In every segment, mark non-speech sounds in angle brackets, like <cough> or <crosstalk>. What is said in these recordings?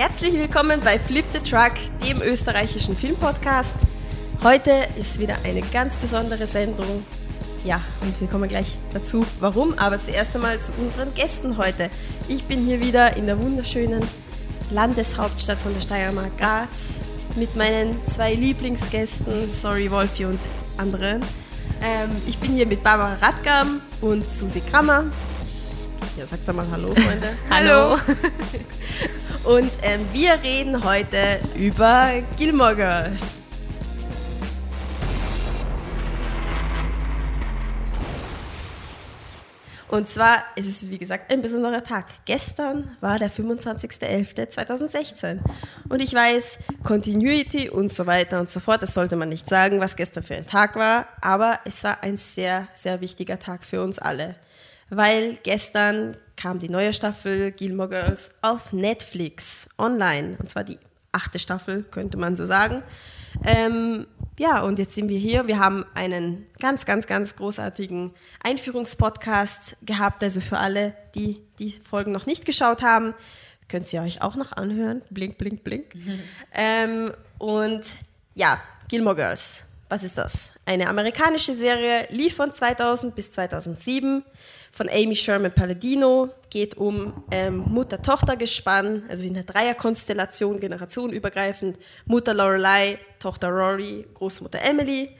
Herzlich willkommen bei Flip the Truck, dem österreichischen Filmpodcast. Heute ist wieder eine ganz besondere Sendung. Ja, und wir kommen gleich dazu, warum. Aber zuerst einmal zu unseren Gästen heute. Ich bin hier wieder in der wunderschönen Landeshauptstadt von der Steiermark Graz mit meinen zwei Lieblingsgästen, sorry Wolfi und anderen. Ähm, ich bin hier mit Barbara Radgam und Susi Krammer. Ja, sagt mal Hallo, Freunde. <laughs> Hallo. <laughs> und ähm, wir reden heute über Gilmore Girls. Und zwar ist es, wie gesagt, ein besonderer Tag. Gestern war der 25.11.2016. Und ich weiß, Continuity und so weiter und so fort, das sollte man nicht sagen, was gestern für ein Tag war. Aber es war ein sehr, sehr wichtiger Tag für uns alle. Weil gestern kam die neue Staffel Gilmore Girls auf Netflix online. Und zwar die achte Staffel, könnte man so sagen. Ähm, ja, und jetzt sind wir hier. Wir haben einen ganz, ganz, ganz großartigen Einführungspodcast gehabt. Also für alle, die die Folgen noch nicht geschaut haben, könnt ihr euch auch noch anhören. Blink, blink, blink. Mhm. <laughs> Ähm, und ja, Gilmore Girls. Was ist das? Eine amerikanische Serie, lief von 2000 bis 2007 von Amy Sherman Palladino. Geht um ähm, Mutter-Tochter-Gespann, also in der Dreierkonstellation, generationenübergreifend. Mutter Lorelei, Tochter Rory, Großmutter Emily.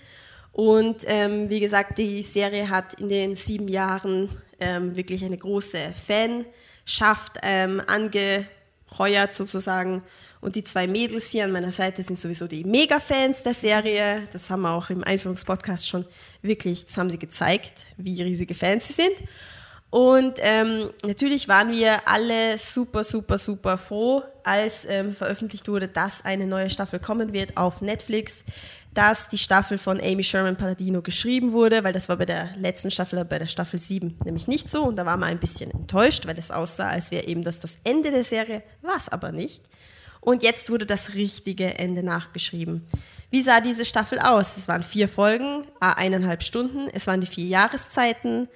Und ähm, wie gesagt, die Serie hat in den sieben Jahren ähm, wirklich eine große Fanschaft ähm, angeheuert sozusagen. Und die zwei Mädels hier an meiner Seite sind sowieso die Mega-Fans der Serie. Das haben wir auch im Einführungspodcast schon wirklich, das haben sie gezeigt, wie riesige Fans sie sind. Und ähm, natürlich waren wir alle super, super, super froh, als ähm, veröffentlicht wurde, dass eine neue Staffel kommen wird auf Netflix, dass die Staffel von Amy Sherman Palladino geschrieben wurde, weil das war bei der letzten Staffel, bei der Staffel 7 nämlich nicht so. Und da waren wir ein bisschen enttäuscht, weil es aussah, als wäre eben das das Ende der Serie, war es aber nicht. Und jetzt wurde das richtige Ende nachgeschrieben. Wie sah diese Staffel aus? Es waren vier Folgen, eineinhalb Stunden, es waren die vier Jahreszeiten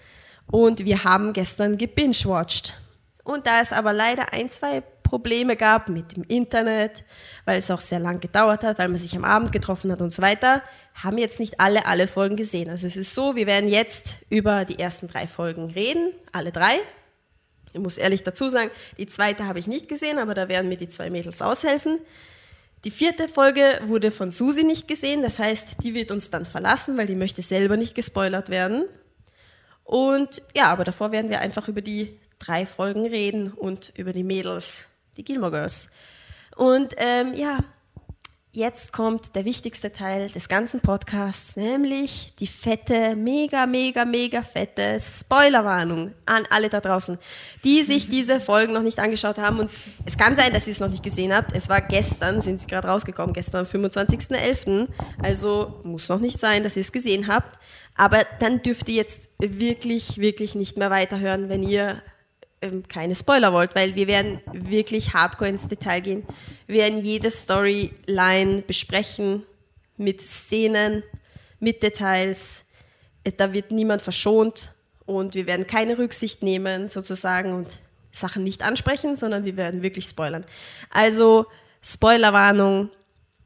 und wir haben gestern gebingewatcht. Und da es aber leider ein, zwei Probleme gab mit dem Internet, weil es auch sehr lang gedauert hat, weil man sich am Abend getroffen hat und so weiter, haben jetzt nicht alle alle Folgen gesehen. Also es ist so, wir werden jetzt über die ersten drei Folgen reden, alle drei. Ich muss ehrlich dazu sagen, die zweite habe ich nicht gesehen, aber da werden mir die zwei Mädels aushelfen. Die vierte Folge wurde von Susi nicht gesehen, das heißt, die wird uns dann verlassen, weil die möchte selber nicht gespoilert werden. Und ja, aber davor werden wir einfach über die drei Folgen reden und über die Mädels, die Gilmore Girls. Und ähm, ja, Jetzt kommt der wichtigste Teil des ganzen Podcasts, nämlich die fette, mega, mega, mega fette Spoilerwarnung an alle da draußen, die sich diese Folgen noch nicht angeschaut haben. Und es kann sein, dass ihr es noch nicht gesehen habt. Es war gestern, sind sie gerade rausgekommen, gestern am 25.11. Also muss noch nicht sein, dass ihr es gesehen habt. Aber dann dürft ihr jetzt wirklich, wirklich nicht mehr weiterhören, wenn ihr ähm, keine Spoiler wollt, weil wir werden wirklich hardcore ins Detail gehen. Wir werden jede Storyline besprechen mit Szenen, mit Details. Äh, da wird niemand verschont und wir werden keine Rücksicht nehmen sozusagen und Sachen nicht ansprechen, sondern wir werden wirklich spoilern. Also Spoilerwarnung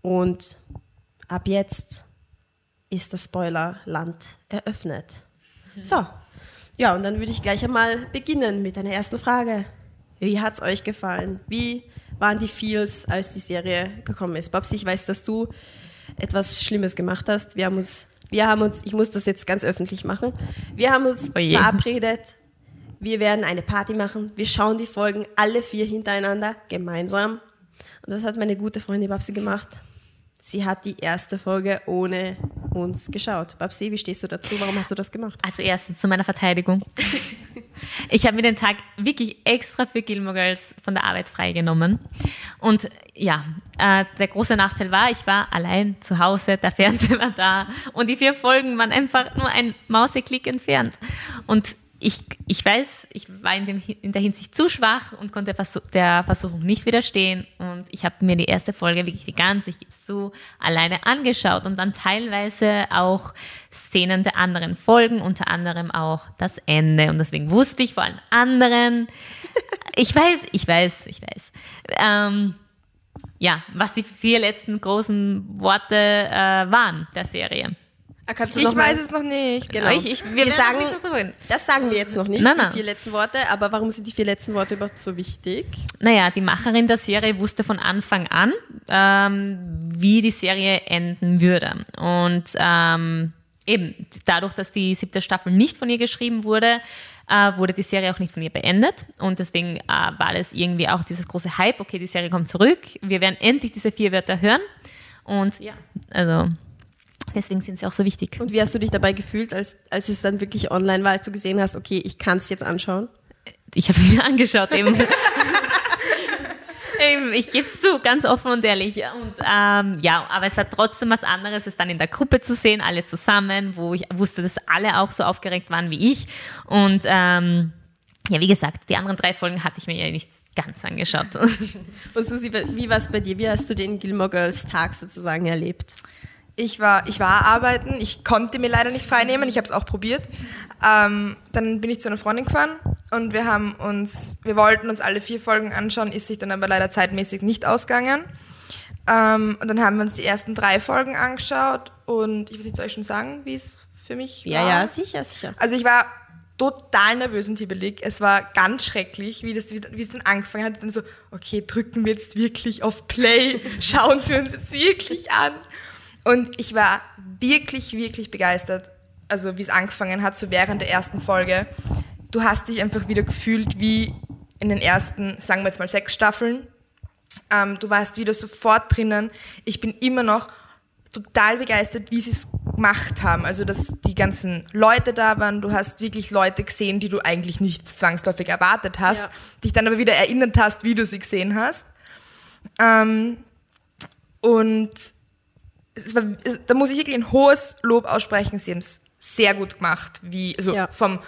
und ab jetzt ist das Spoilerland eröffnet. So, ja, und dann würde ich gleich einmal beginnen mit einer ersten Frage. Wie hat es euch gefallen? Wie waren die Feels, als die Serie gekommen ist? Babsi, ich weiß, dass du etwas Schlimmes gemacht hast. Wir haben uns, wir haben uns, ich muss das jetzt ganz öffentlich machen. Wir haben uns oh verabredet. Wir werden eine Party machen. Wir schauen die Folgen alle vier hintereinander gemeinsam. Und das hat meine gute Freundin Babsi gemacht. Sie hat die erste Folge ohne uns geschaut. Babsi, wie stehst du dazu? Warum hast du das gemacht? Also erstens zu meiner Verteidigung. <laughs> ich habe mir den Tag wirklich extra für Gilmore Girls von der Arbeit freigenommen. Und ja, äh, der große Nachteil war, ich war allein zu Hause, der Fernseher war da und die vier Folgen waren einfach nur ein Mauseklick entfernt. Und ich, ich weiß, ich war in, dem, in der Hinsicht zu schwach und konnte der Versuchung nicht widerstehen. Und ich habe mir die erste Folge wirklich die ganze, ich gebe es zu, alleine angeschaut und dann teilweise auch Szenen der anderen Folgen, unter anderem auch das Ende. Und deswegen wusste ich vor allen anderen, <laughs> ich weiß, ich weiß, ich weiß. Ähm, ja, was die vier letzten großen Worte äh, waren der Serie. Ah, Ich weiß es noch nicht. Genau. Ich- ich- wir wir sagen, nicht so das sagen wir jetzt noch nicht, Nein, die nein. vier letzten Worte. Aber warum sind die vier letzten Worte überhaupt so wichtig? Naja, die Macherin der Serie wusste von Anfang an, ähm, wie die Serie enden würde. Und ähm, eben, dadurch, dass die siebte Staffel nicht von ihr geschrieben wurde, äh, wurde die Serie auch nicht von ihr beendet. Und deswegen äh, war das irgendwie auch dieses große Hype, okay, die Serie kommt zurück, wir werden endlich diese vier Wörter hören. Und ja, also deswegen sind sie auch so wichtig. Und wie hast du dich dabei gefühlt, als, als es dann wirklich online war, als du gesehen hast, okay, ich kann es jetzt anschauen? Ich habe es mir <laughs> angeschaut eben. <laughs> Eben, ich gebe es zu, ganz offen und ehrlich. Und ähm, ja, aber es war trotzdem was anderes, es dann in der Gruppe zu sehen, alle zusammen, wo ich wusste, dass alle auch so aufgeregt waren wie ich. Und ähm, ja, wie gesagt, die anderen drei Folgen hatte ich mir ja nicht ganz angeschaut. <laughs> Und Susi, wie war es bei dir? Wie hast du den Gilmore Girls Tag sozusagen erlebt? Ich war, ich war arbeiten, ich konnte mir leider nicht freinehmen, ich habe es auch probiert. Ähm, dann bin ich zu einer Freundin gefahren und wir haben uns, wir wollten uns alle vier Folgen anschauen, ist sich dann aber leider zeitmäßig nicht ausgegangen. Ähm, und dann haben wir uns die ersten drei Folgen angeschaut und ich weiß nicht, soll ich schon sagen, wie es für mich Ja, war? ja, sicher, sicher. Also ich war total nervös und hibbelig. Es war ganz schrecklich, wie, das, wie es dann angefangen hat. Dann so, okay, drücken wir jetzt wirklich auf Play, <laughs> schauen Sie uns jetzt wirklich an. Und ich war wirklich, wirklich begeistert, also wie es angefangen hat, so während der ersten Folge. Du hast dich einfach wieder gefühlt wie in den ersten, sagen wir jetzt mal, sechs Staffeln. Ähm, du warst wieder sofort drinnen. Ich bin immer noch total begeistert, wie sie es gemacht haben. Also, dass die ganzen Leute da waren. Du hast wirklich Leute gesehen, die du eigentlich nicht zwangsläufig erwartet hast, Ja. dich dann aber wieder erinnert hast, wie du sie gesehen hast. Ähm, und war, da muss ich wirklich ein hohes Lob aussprechen. Sie haben es sehr gut gemacht, wie also Ja. vom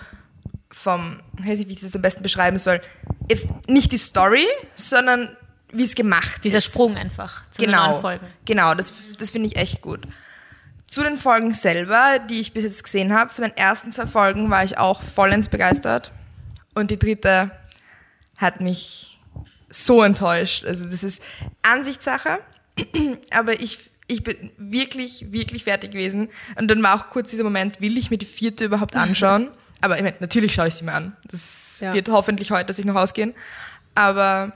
vom, ich weiß nicht, wie ich das am besten beschreiben soll. Jetzt nicht die Story, sondern wie es gemacht Dieser ist. Sprung einfach zu den Genau, neuen Folgen. genau, das, das finde ich echt gut. Zu den Folgen selber, die ich bis jetzt gesehen habe, von den ersten zwei Folgen war ich auch vollends begeistert. Und die dritte hat mich so enttäuscht. Also das ist Ansichtssache, <clears throat> aber ich, ich bin wirklich, wirklich fertig gewesen. Und dann war auch kurz dieser Moment, will ich mir die vierte überhaupt anschauen? <laughs> aber ich meine, natürlich schaue ich sie mir an. Das Ja. wird hoffentlich heute sich noch ausgehen. Aber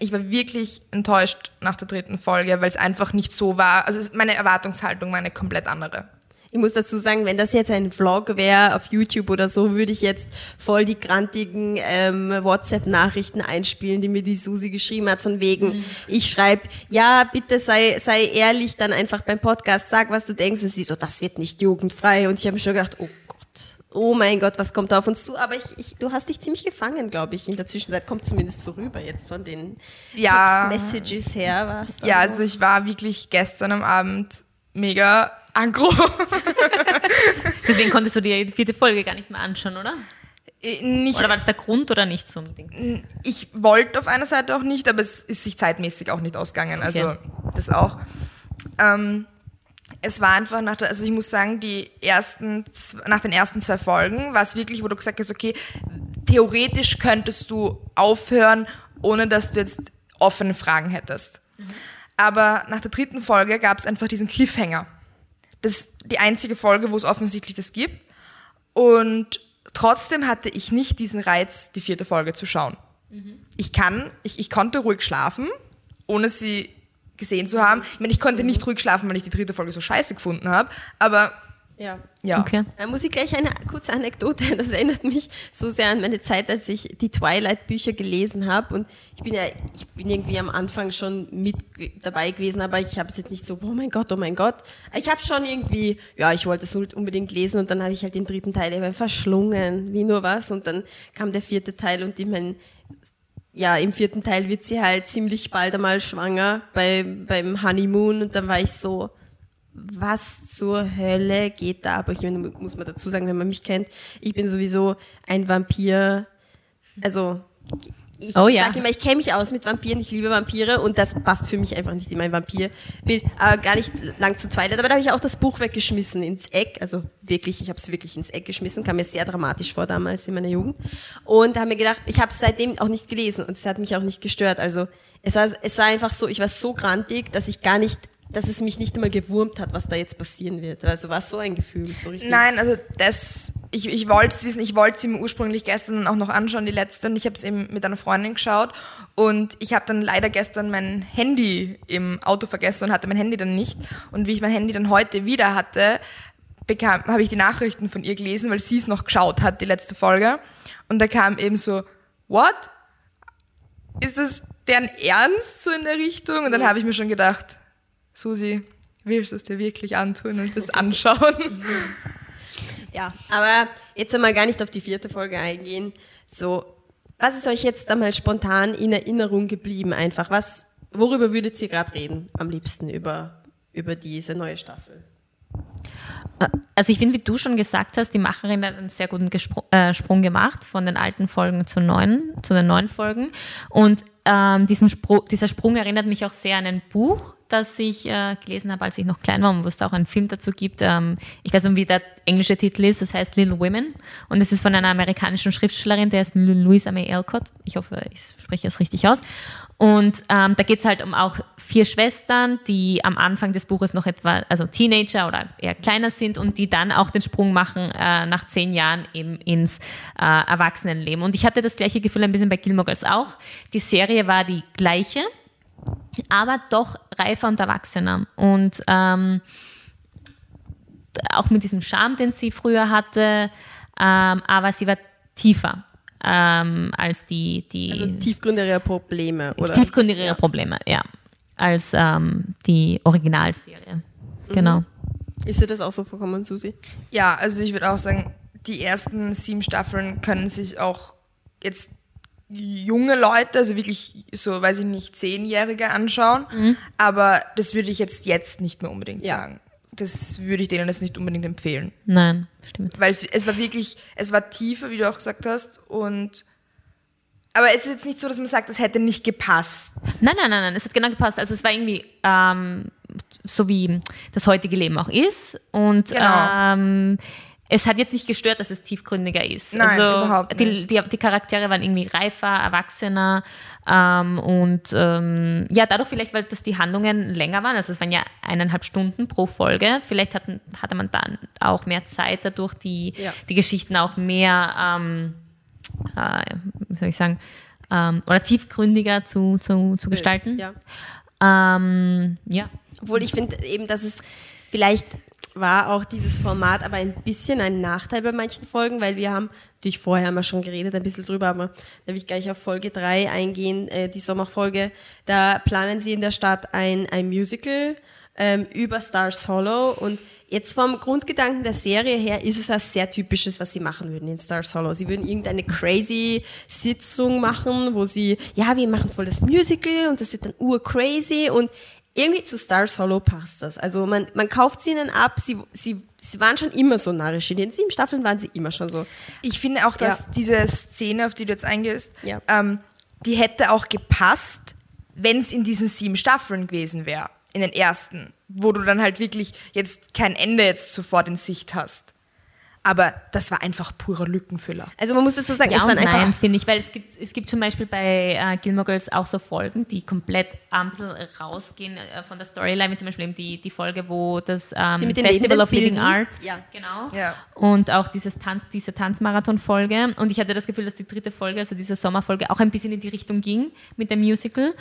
ich war wirklich enttäuscht nach der dritten Folge, weil es einfach nicht so war. Also meine Erwartungshaltung war eine komplett andere. Ich muss dazu sagen, wenn das jetzt ein Vlog wäre auf YouTube oder so, würde ich jetzt voll die grantigen ähm, WhatsApp-Nachrichten einspielen, die mir die Susi geschrieben hat, von wegen, ich schreibe, ja, bitte sei, sei ehrlich, dann einfach beim Podcast, sag, was du denkst. Und sie so, das wird nicht jugendfrei. Und ich habe mir schon gedacht, oh Gott, oh mein Gott, was kommt da auf uns zu? Aber ich, ich, du hast dich ziemlich gefangen, glaube ich. In der Zwischenzeit kommt zumindest so rüber jetzt von den Ja. Text-Messages her. Was Ja, also ich war wirklich gestern am Abend mega aggro. <laughs> Deswegen konntest du dir die vierte Folge gar nicht mehr anschauen, oder? Äh, nicht, Oder war das der Grund oder nicht so unbedingt? ich wollte auf einer Seite auch nicht, aber es ist sich zeitmäßig auch nicht ausgegangen. Also Okay. das auch. Ähm, es war einfach nach der, also ich muss sagen, die ersten, nach den ersten zwei Folgen war es wirklich, wo du gesagt hast, okay, theoretisch könntest du aufhören, ohne dass du jetzt offene Fragen hättest. Aber nach der dritten Folge gab es einfach diesen Cliffhanger. Das ist die einzige Folge, wo es offensichtlich das gibt. Und trotzdem hatte ich nicht diesen Reiz, die vierte Folge zu schauen. Ich kann, ich, ich konnte ruhig schlafen, ohne sie gesehen zu haben. Ich meine, ich konnte nicht ruhig schlafen, weil ich die dritte Folge so scheiße gefunden habe. Aber Ja. ja. Okay. Da muss ich gleich eine kurze Anekdote, <laughs> das erinnert mich so sehr an meine Zeit, als ich die Twilight-Bücher gelesen habe. Und ich bin ja, ich bin irgendwie am Anfang schon mit dabei gewesen, aber ich habe es jetzt nicht so, oh mein Gott, oh mein Gott. Ich habe schon irgendwie, ja, ich wollte es unbedingt lesen und dann habe ich halt den dritten Teil eben verschlungen, wie nur was. Und dann kam der vierte Teil und ich mein, ja, im vierten Teil wird sie halt ziemlich bald einmal schwanger bei, beim Honeymoon und dann war ich so, was zur Hölle geht da? Aber ich meine, muss man dazu sagen, wenn man mich kennt, ich bin sowieso ein Vampir. Also ich Oh ja. sag immer, ich kenne mich aus mit Vampiren, ich liebe Vampire und das passt für mich einfach nicht in mein Vampirbild. Aber gar nicht lang zu Twilight. Aber da habe ich auch das Buch weggeschmissen ins Eck. Also wirklich, ich habe es wirklich ins Eck geschmissen. Kam mir sehr dramatisch vor damals in meiner Jugend. Und habe mir gedacht, ich habe es seitdem auch nicht gelesen und es hat mich auch nicht gestört. Also es war, es war einfach so, ich war so grantig, dass ich gar nicht, dass es mich nicht einmal gewurmt hat, was da jetzt passieren wird. Also war so ein Gefühl, so richtig. Nein, also das, ich, ich wollte es wissen, ich wollte es ihm ursprünglich gestern auch noch anschauen, die letzte, und ich habe es eben mit einer Freundin geschaut und ich habe dann leider gestern mein Handy im Auto vergessen und hatte mein Handy dann nicht und wie ich mein Handy dann heute wieder hatte, bekam, habe ich die Nachrichten von ihr gelesen, weil sie es noch geschaut hat, die letzte Folge und da kam eben so, what? Ist das deren Ernst so in der Richtung? Und dann habe ich mir schon gedacht, Susi, willst du es dir wirklich antun und das anschauen? <laughs> Ja, aber jetzt einmal gar nicht auf die vierte Folge eingehen. So, was ist euch jetzt einmal spontan in Erinnerung geblieben einfach? Was, worüber würdet ihr gerade reden am liebsten über, über diese neue Staffel? Also ich finde, wie du schon gesagt hast, die Macherin hat einen sehr guten Gespro äh, Sprung gemacht von den alten Folgen zu neuen, zu den neuen Folgen. Und ähm, diesen Spro dieser Sprung erinnert mich auch sehr an ein Buch, das ich äh, gelesen habe, als ich noch klein war und wo es auch einen Film dazu gibt. Ähm, ich weiß nicht, wie der englische Titel ist. Das heißt Little Women und es ist von einer amerikanischen Schriftstellerin, der ist Louisa May Alcott. Ich hoffe, ich spreche es richtig aus. Und ähm, da geht es halt um auch vier Schwestern, die am Anfang des Buches noch etwa, also Teenager oder eher kleiner sind und die dann auch den Sprung machen äh, nach zehn Jahren eben ins äh, Erwachsenenleben. Und ich hatte das gleiche Gefühl ein bisschen bei Gilmore Girls auch. Die Serie war die gleiche, aber doch reifer und erwachsener. Und ähm, auch mit diesem Charme, den sie früher hatte, ähm, aber sie war tiefer ähm, als die, die Also tiefgründigere Probleme, oder? tiefgründigere Ja. Probleme, ja, als ähm, die Originalserie. Genau. Ist dir das auch so vorkommen, Susi? Ja, also ich würde auch sagen, die ersten sieben Staffeln können sich auch jetzt junge Leute, also wirklich so, weiß ich nicht, Zehnjährige anschauen. Aber das würde ich jetzt jetzt nicht mehr unbedingt Ja. sagen. Das würde ich denen jetzt nicht unbedingt empfehlen. Nein, stimmt. Weil es, es war wirklich, es war tiefer, wie du auch gesagt hast. Und aber es ist jetzt nicht so, dass man sagt, es hätte nicht gepasst. Nein, nein, nein, nein, es hat genau gepasst. Also es war irgendwie ähm, so wie das heutige Leben auch ist. Und Genau. ähm, es hat jetzt nicht gestört, dass es tiefgründiger ist. Nein, also überhaupt die, nicht. Die, die Charaktere waren irgendwie reifer, erwachsener ähm, und ähm, ja, dadurch vielleicht, weil das die Handlungen länger waren, also es waren ja eineinhalb Stunden pro Folge, vielleicht hatten, hatte man dann auch mehr Zeit dadurch, die, Ja. die Geschichten auch mehr, ähm, äh, wie soll ich sagen, ähm, oder tiefgründiger zu, zu, zu gestalten. Ja. Ähm, ja. Obwohl ich finde eben, dass es vielleicht war auch dieses Format aber ein bisschen ein Nachteil bei manchen Folgen, weil wir haben, natürlich vorher haben wir schon geredet, ein bisschen drüber, aber da will ich gleich auf Folge 3 eingehen, äh, die Sommerfolge. Da planen sie in der Stadt ein, ein Musical ähm, über Stars Hollow und jetzt vom Grundgedanken der Serie her ist es was sehr typisches, was sie machen würden in Stars Hollow. Sie würden irgendeine crazy Sitzung machen, wo sie, ja, wir machen voll das Musical und das wird dann urcrazy und irgendwie zu Stars Hollow passt das. Also man, man kauft sie ihnen ab, sie, sie, sie waren schon immer so narrisch. In den sieben Staffeln waren sie immer schon so. Ich finde auch, dass Ja. diese Szene, auf die du jetzt eingehst, Ja. ähm, die hätte auch gepasst, wenn es in diesen sieben Staffeln gewesen wäre. In den ersten. Wo du dann halt wirklich jetzt kein Ende jetzt sofort in Sicht hast. Aber das war einfach purer Lückenfüller. Also man muss dazu sagen, Ja es waren einfach nein, finde ich, weil es gibt, es gibt zum Beispiel bei äh, Gilmore Girls auch so Folgen, die komplett ein bisschen rausgehen äh, von der Storyline, wie zum Beispiel eben die, die Folge, wo das ähm, Die mit den Festival of Living Bilden. Art, Ja. genau, Ja. und auch dieses Tan diese Tanzmarathon-Folge und ich hatte das Gefühl, dass die dritte Folge, also diese Sommerfolge, auch ein bisschen in die Richtung ging mit dem Musical,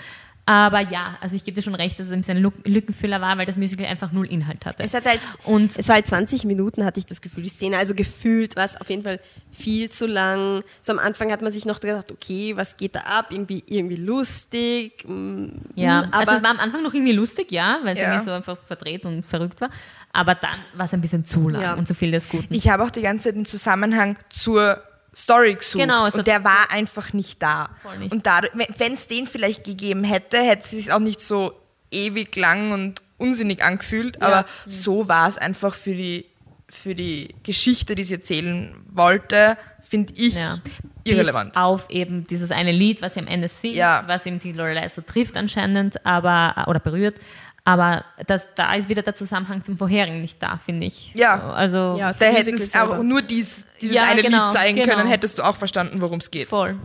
aber ja, also ich gebe dir schon recht, dass es ein bisschen ein Lück- Lückenfüller war, weil das Musical einfach null Inhalt hatte. Es hat halt, Und- es war halt 20 Minuten, hatte ich das Gefühl, die Szene. Also gefühlt war es auf jeden Fall viel zu lang. So am Anfang hat man sich noch gedacht, okay, was geht da ab? Irgendwie, irgendwie lustig. mm, Ja, mm, also aber es war am Anfang noch irgendwie lustig, ja, weil es Ja. irgendwie so einfach verdreht und verrückt war. Aber dann war es ein bisschen zu lang Ja. und zu viel des Guten. Ich habe auch die ganze Zeit den Zusammenhang zur Story gesucht. Genau, hat- und der war einfach nicht da. Nicht. Und wenn es den vielleicht gegeben hätte, hätte es sich auch nicht so ewig lang und unsinnig angefühlt. Aber so war es einfach für die, für die Geschichte, die sie erzählen wollte, finde ich. Ja. irrelevant. Bis auf eben dieses eine Lied, was sie am Ende singt, Ja. was eben die Lorelei so trifft anscheinend, aber oder berührt. Aber das, da ist wieder der Zusammenhang zum vorherigen nicht da, finde ich. Ja. So, also Ja, Da hätten es aber selber. nur dies, dieses Ja, eine genau, Lied zeigen genau. können, hättest du auch verstanden, worum es geht. voll.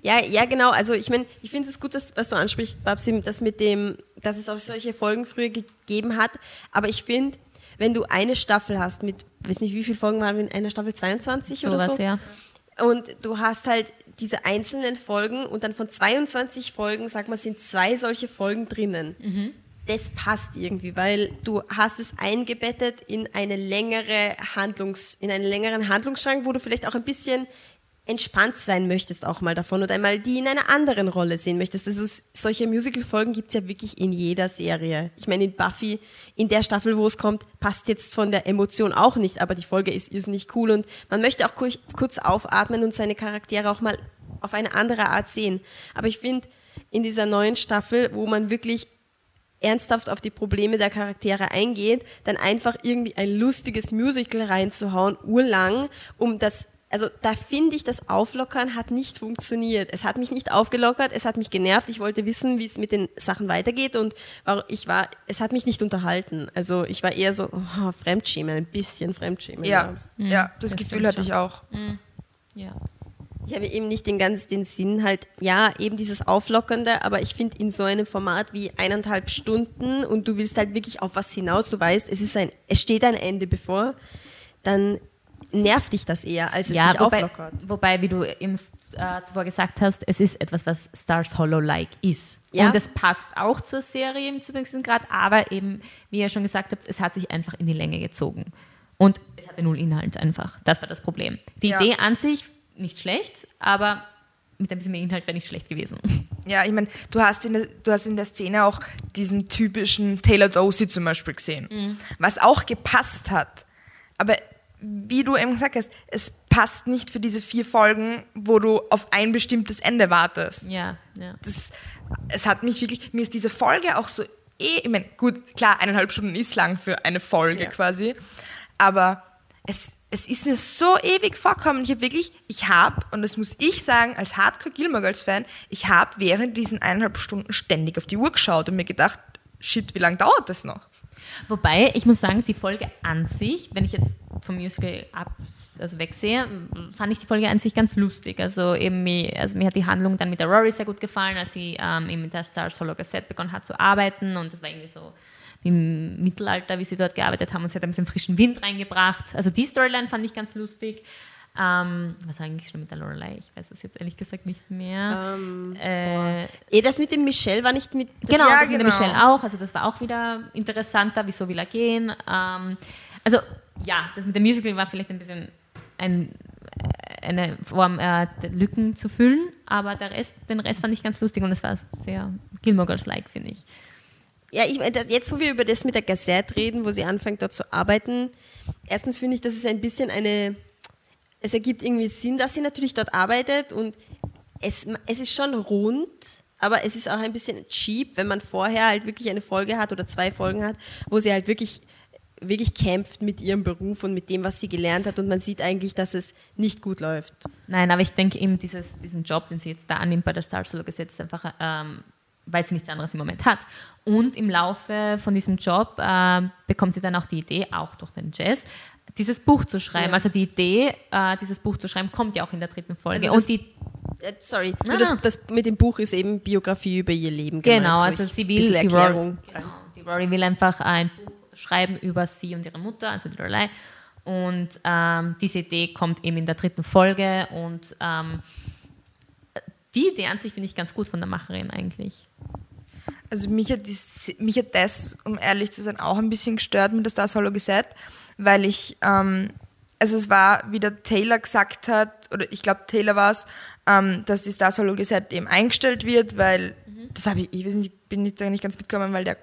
Ja, ja, genau. Also ich meine, ich finde es gut, dass, was du ansprichst, Babsi, das mit dem, dass es auch solche Folgen früher gegeben hat. Aber ich finde, wenn du eine Staffel hast mit, weiß nicht, wie viele Folgen waren in einer Staffel 22 oder Sowas, so. ja. Und du hast halt diese einzelnen Folgen und dann von 22 Folgen, sag mal, sind zwei solche Folgen drinnen. Das passt irgendwie, weil du hast es eingebettet in eine längere Handlungs, in einen längeren Handlungsstrang, wo du vielleicht auch ein bisschen entspannt sein möchtest auch mal davon und einmal die in einer anderen Rolle sehen möchtest. Also solche Musical-Folgen gibt es ja wirklich in jeder Serie. Ich meine, in Buffy, in der Staffel, wo es kommt, passt jetzt von der Emotion auch nicht, aber die Folge ist irrsinnig cool und man möchte auch kurz, kurz aufatmen und seine Charaktere auch mal auf eine andere Art sehen. Aber ich finde, in dieser neuen Staffel, wo man wirklich ernsthaft auf die Probleme der Charaktere eingeht, dann einfach irgendwie ein lustiges Musical reinzuhauen, urlang, um das, also da finde ich, das Auflockern hat nicht funktioniert. Es hat mich nicht aufgelockert, es hat mich genervt. Ich wollte wissen, wie es mit den Sachen weitergeht und ich war, es hat mich nicht unterhalten. Also ich war eher so, oh, Fremdschämen, ein bisschen Fremdschämen. Ja, ja, das, das Gefühl hatte ich auch. Ja. Ich habe eben nicht den ganz den Sinn halt, ja, eben dieses Auflockernde, aber ich finde in so einem Format wie eineinhalb Stunden und du willst halt wirklich auf was hinaus, du weißt, es ist ein, es steht ein Ende bevor, dann nervt dich das eher, als es ja, dich wobei, auflockert. wobei, wie du eben äh, zuvor gesagt hast, es ist etwas, was Stars Hollow-like ist. Ja. Und es passt auch zur Serie im gewissen Grad, aber eben, wie ihr schon gesagt habt, es hat sich einfach in die Länge gezogen. Und es hatte null Inhalt einfach. Das war das Problem. Die Ja. Idee an sich nicht schlecht, aber mit ein bisschen mehr Inhalt wäre nicht schlecht gewesen. Ja, ich meine, du hast in der, du hast in der Szene auch diesen typischen Taylor Dosey zum Beispiel gesehen, Mhm. was auch gepasst hat. Aber wie du eben gesagt hast, es passt nicht für diese vier Folgen, wo du auf ein bestimmtes Ende wartest. Ja, ja. Das, es hat mich wirklich, mir ist diese Folge auch so eh, ich meine, gut, klar, eineinhalb Stunden ist lang für eine Folge Ja. quasi, aber es, es ist mir so ewig vorkommen. Ich habe wirklich, ich habe, und das muss ich sagen, als Hardcore Gilmore Girls Fan, ich habe während diesen eineinhalb Stunden ständig auf die Uhr geschaut und mir gedacht, shit, wie lange dauert das noch? Wobei, ich muss sagen, die Folge an sich, wenn ich jetzt vom Musical ab, also wegsehe, fand ich die Folge an sich ganz lustig. Also eben, mir, also mir hat die Handlung dann mit der Rory sehr gut gefallen, als sie ähm, eben mit der Star Solo Cassette begonnen hat zu arbeiten und das war irgendwie so im Mittelalter, wie sie dort gearbeitet haben und sie hat ein bisschen frischen Wind reingebracht. Also die Storyline fand ich ganz lustig. Ähm, was war eigentlich schon mit der Lorelei? Ich weiß es jetzt ehrlich gesagt nicht mehr. äh, Eh, das mit dem Michelle war nicht mit. Das Genau, Ja, das mit der genau. Michelle auch. Also das war auch wieder interessanter, wieso will er gehen. Ähm, also ja, das mit dem Musical war vielleicht ein bisschen ein, äh, eine Form, äh, Lücken zu füllen, aber der Rest, den Rest fand ich ganz lustig und es war sehr Gilmore Girls-like, finde ich. Ja, ich, das- jetzt wo wir über das mit der Gazette reden, wo sie anfängt dort zu arbeiten, erstens finde ich, das ist ein bisschen eine, es ergibt irgendwie Sinn, dass sie natürlich dort arbeitet und es, es ist schon rund, aber es ist auch ein bisschen cheap, wenn man vorher halt wirklich eine Folge hat oder zwei Folgen hat, wo sie halt wirklich wirklich kämpft mit ihrem Beruf und mit dem, was sie gelernt hat und man sieht eigentlich, dass es nicht gut läuft. Nein, aber ich denke eben, dieses, diesen Job, den sie jetzt da annimmt bei der Star Solo Gesetz, einfach, ähm, weil sie nichts anderes im Moment hat. Und im Laufe von diesem Job ähm, bekommt sie dann auch die Idee, auch durch den Jazz, dieses Buch zu schreiben. Ja. Also die Idee, äh, dieses Buch zu schreiben, kommt ja auch in der dritten Folge. Also Und die Äh, sorry, Ah. das, das mit dem Buch ist eben Biografie über ihr Leben. gemeint. Genau, So also ich- sie will die Rory, genau, die Rory will einfach ein Buch schreiben über sie und ihre Mutter, also die Lorelei. Und ähm, diese Idee kommt eben in der dritten Folge und ähm, die Idee an sich finde ich ganz gut von der Macherin eigentlich. Also mich hat, die, mich hat das, um ehrlich zu sein, auch ein bisschen gestört mit der Stars Hollow Gesetz, weil ich, ähm, also es war, wie der Taylor gesagt hat, oder ich glaube Taylor war es, ähm, dass die Stars Hollow Gesetz eben eingestellt wird, weil, das habe ich, ich weiß nicht, ich bin nicht, da nicht ganz mitgekommen, weil der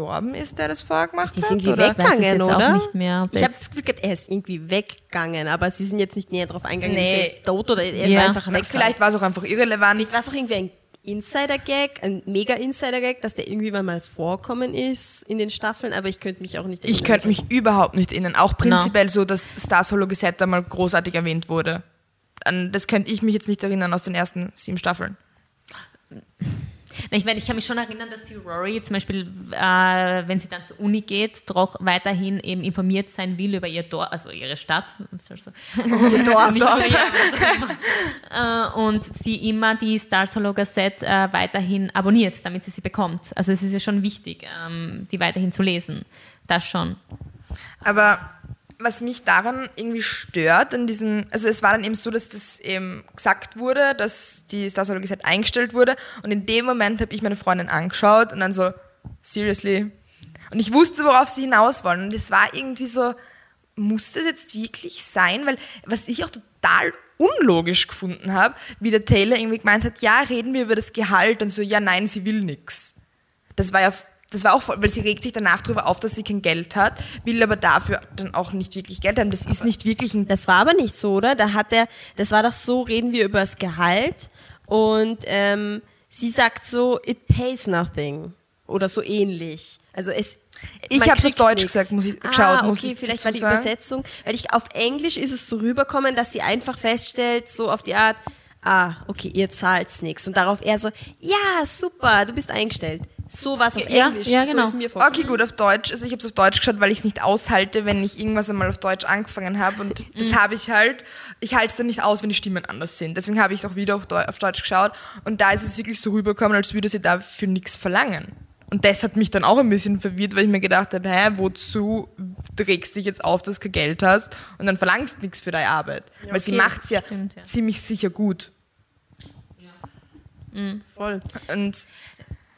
gestorben ist, der das vorher gemacht Die hat. sind irgendwie oder? Ich weggegangen, oder? nicht mehr, Ich habe das Gefühl gehabt, er ist irgendwie weggegangen, aber sie sind jetzt nicht näher drauf eingegangen, Nee. ist er jetzt tot oder er Ja. war einfach weg. vielleicht war es auch einfach irrelevant. war es auch irgendwie ein Insider-Gag, ein Mega-Insider-Gag, dass der irgendwie mal vorkommen ist in den Staffeln, aber ich könnte mich auch nicht Ich erinnern. könnte mich überhaupt nicht erinnern. Auch prinzipiell so, dass Stars Hollow Gesetz da mal großartig erwähnt wurde. an das könnte ich mich jetzt nicht erinnern aus den ersten sieben Staffeln. Ich, meine, ich kann mich schon erinnern, dass die Rory zum Beispiel, äh, wenn sie dann zur Uni geht, doch weiterhin eben informiert sein will über ihr Dorf, also ihre Stadt. Also, <laughs> und, Dorf, Dorf. äh, und sie immer die Star Solo Gazette äh, weiterhin abonniert, damit sie sie bekommt. Also es ist ja schon wichtig, ähm, die weiterhin zu lesen. Das schon. Aber was mich daran irgendwie stört, an diesen, also es war dann eben so, dass das eben gesagt wurde, dass die Star Solo Gesetz eingestellt wurde und in dem Moment habe ich meine Freundin angeschaut und dann so, seriously? Und ich wusste, worauf sie hinaus wollen und es war irgendwie so, muss das jetzt wirklich sein? Weil was ich auch total unlogisch gefunden habe, wie der Taylor irgendwie gemeint hat, ja, reden wir über das Gehalt und so, ja, nein, sie will nichts. Das war ja das war auch, weil sie regt sich danach darüber auf, dass sie kein Geld hat, will aber dafür dann auch nicht wirklich Geld haben. Das ist nicht wirklich ein. Das war aber nicht so, oder? Da hat er, das war doch so, reden wir über das Gehalt und ähm, sie sagt so, it pays nothing oder so ähnlich. Also es. Ich habe es auf Deutsch nix. gesagt, muss ich, geschaut, ah, okay, muss ich vielleicht war die. Übersetzung, weil ich auf Englisch ist es so rüberkommen, dass sie einfach feststellt, so auf die Art, ah, okay, ihr zahlt's nichts. Und darauf er so, ja, super, du bist eingestellt. So was auf ja, Englisch. Ja, genau. So okay, gut, auf Deutsch. Also ich habe es auf Deutsch geschaut, weil ich es nicht aushalte, wenn ich irgendwas einmal auf Deutsch angefangen habe. Und <laughs> das mhm. habe ich halt. Ich halte es dann nicht aus, wenn die Stimmen anders sind. Deswegen habe ich es auch wieder auf, Deu auf Deutsch geschaut. Und da ist es wirklich so rübergekommen, als würde sie dafür nichts verlangen. Und das hat mich dann auch ein bisschen verwirrt, weil ich mir gedacht habe, hä, wozu trägst dich jetzt auf, dass du kein Geld hast und dann verlangst nichts für deine Arbeit? Ja, okay. Weil sie macht es ja, ja, ziemlich sicher gut. Ja. Mhm. Voll. Und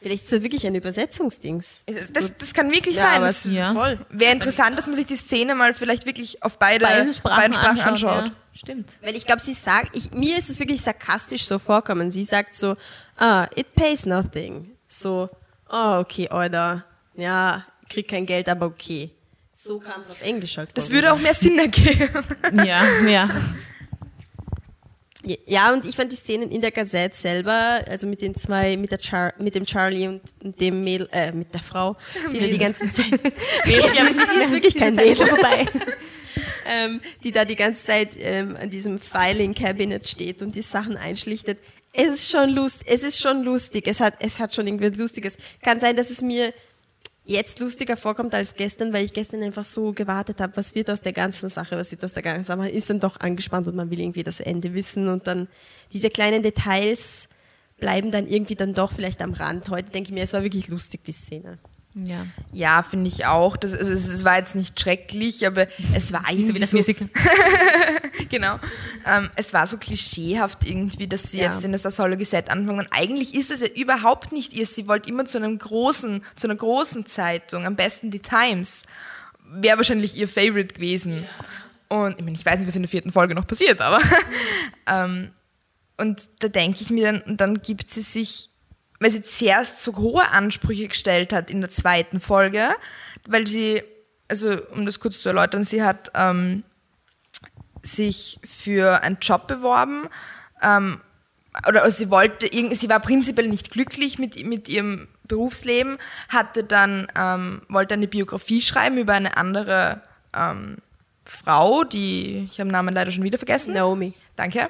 Vielleicht ist das wirklich ein Übersetzungsdings. Das, das, das kann wirklich ja, sein. Ja. Voll. Wäre interessant, dass man sich die Szene mal vielleicht wirklich auf beide, beide Sprachen, beiden Sprachen anschaut. anschaut. Ja, stimmt. Weil ich glaube, sie sagt, ich, mir ist es wirklich sarkastisch so vorkommen. Sie sagt so, ah, it pays nothing. So, oh, okay, Alter. Ja, krieg kein Geld, aber okay. So kam es auf Englisch halt. Das würde auch mehr Sinn ergeben. <laughs> ja, ja. Ja, und ich fand die Szenen in der Gazette selber, also mit den zwei, mit, der Char mit dem Charlie und dem Mädel, äh, mit der Frau, <laughs> die da die ganze Zeit. <laughs> Mädel, ja, ist wirklich kein Mädel. vorbei. ähm, die da die ganze Zeit ähm, an diesem Filing Cabinet steht und die Sachen einschlichtet. Es ist schon lustig, es ist schon lustig, es hat, es hat schon irgendwie Lustiges. Kann sein, dass es mir jetzt lustiger vorkommt als gestern, weil ich gestern einfach so gewartet habe, was wird aus der ganzen Sache, was wird aus der ganzen Sache. Man ist dann doch angespannt und man will irgendwie das Ende wissen und dann diese kleinen Details bleiben dann irgendwie dann doch vielleicht am Rand. Heute denke ich mir, es war wirklich lustig, die Szene. Ja, ja finde ich auch. Das, also es, war jetzt nicht schrecklich, aber es war irgendwie so... <laughs> genau. Ähm, es war so klischeehaft irgendwie, dass sie ja. jetzt in das Asolo Set anfangen. Und eigentlich ist es ja überhaupt nicht ihr. Sie wollte immer zu einem großen, zu einer großen Zeitung, am besten die Times. Wäre wahrscheinlich ihr Favorite gewesen. Ja. Und ich, meine, ich weiß nicht, was in der vierten Folge noch passiert, aber... <laughs> ähm, und da denke ich mir dann, und dann gibt sie sich weil sie zuerst so hohe Ansprüche gestellt hat in der zweiten Folge, weil sie, also um das kurz zu erläutern, sie hat ähm, sich für einen Job beworben ähm, oder also sie wollte, sie war prinzipiell nicht glücklich mit, mit ihrem Berufsleben, hatte dann, ähm, wollte eine Biografie schreiben über eine andere ähm, Frau, die, ich habe den Namen leider schon wieder vergessen. Naomi. Danke.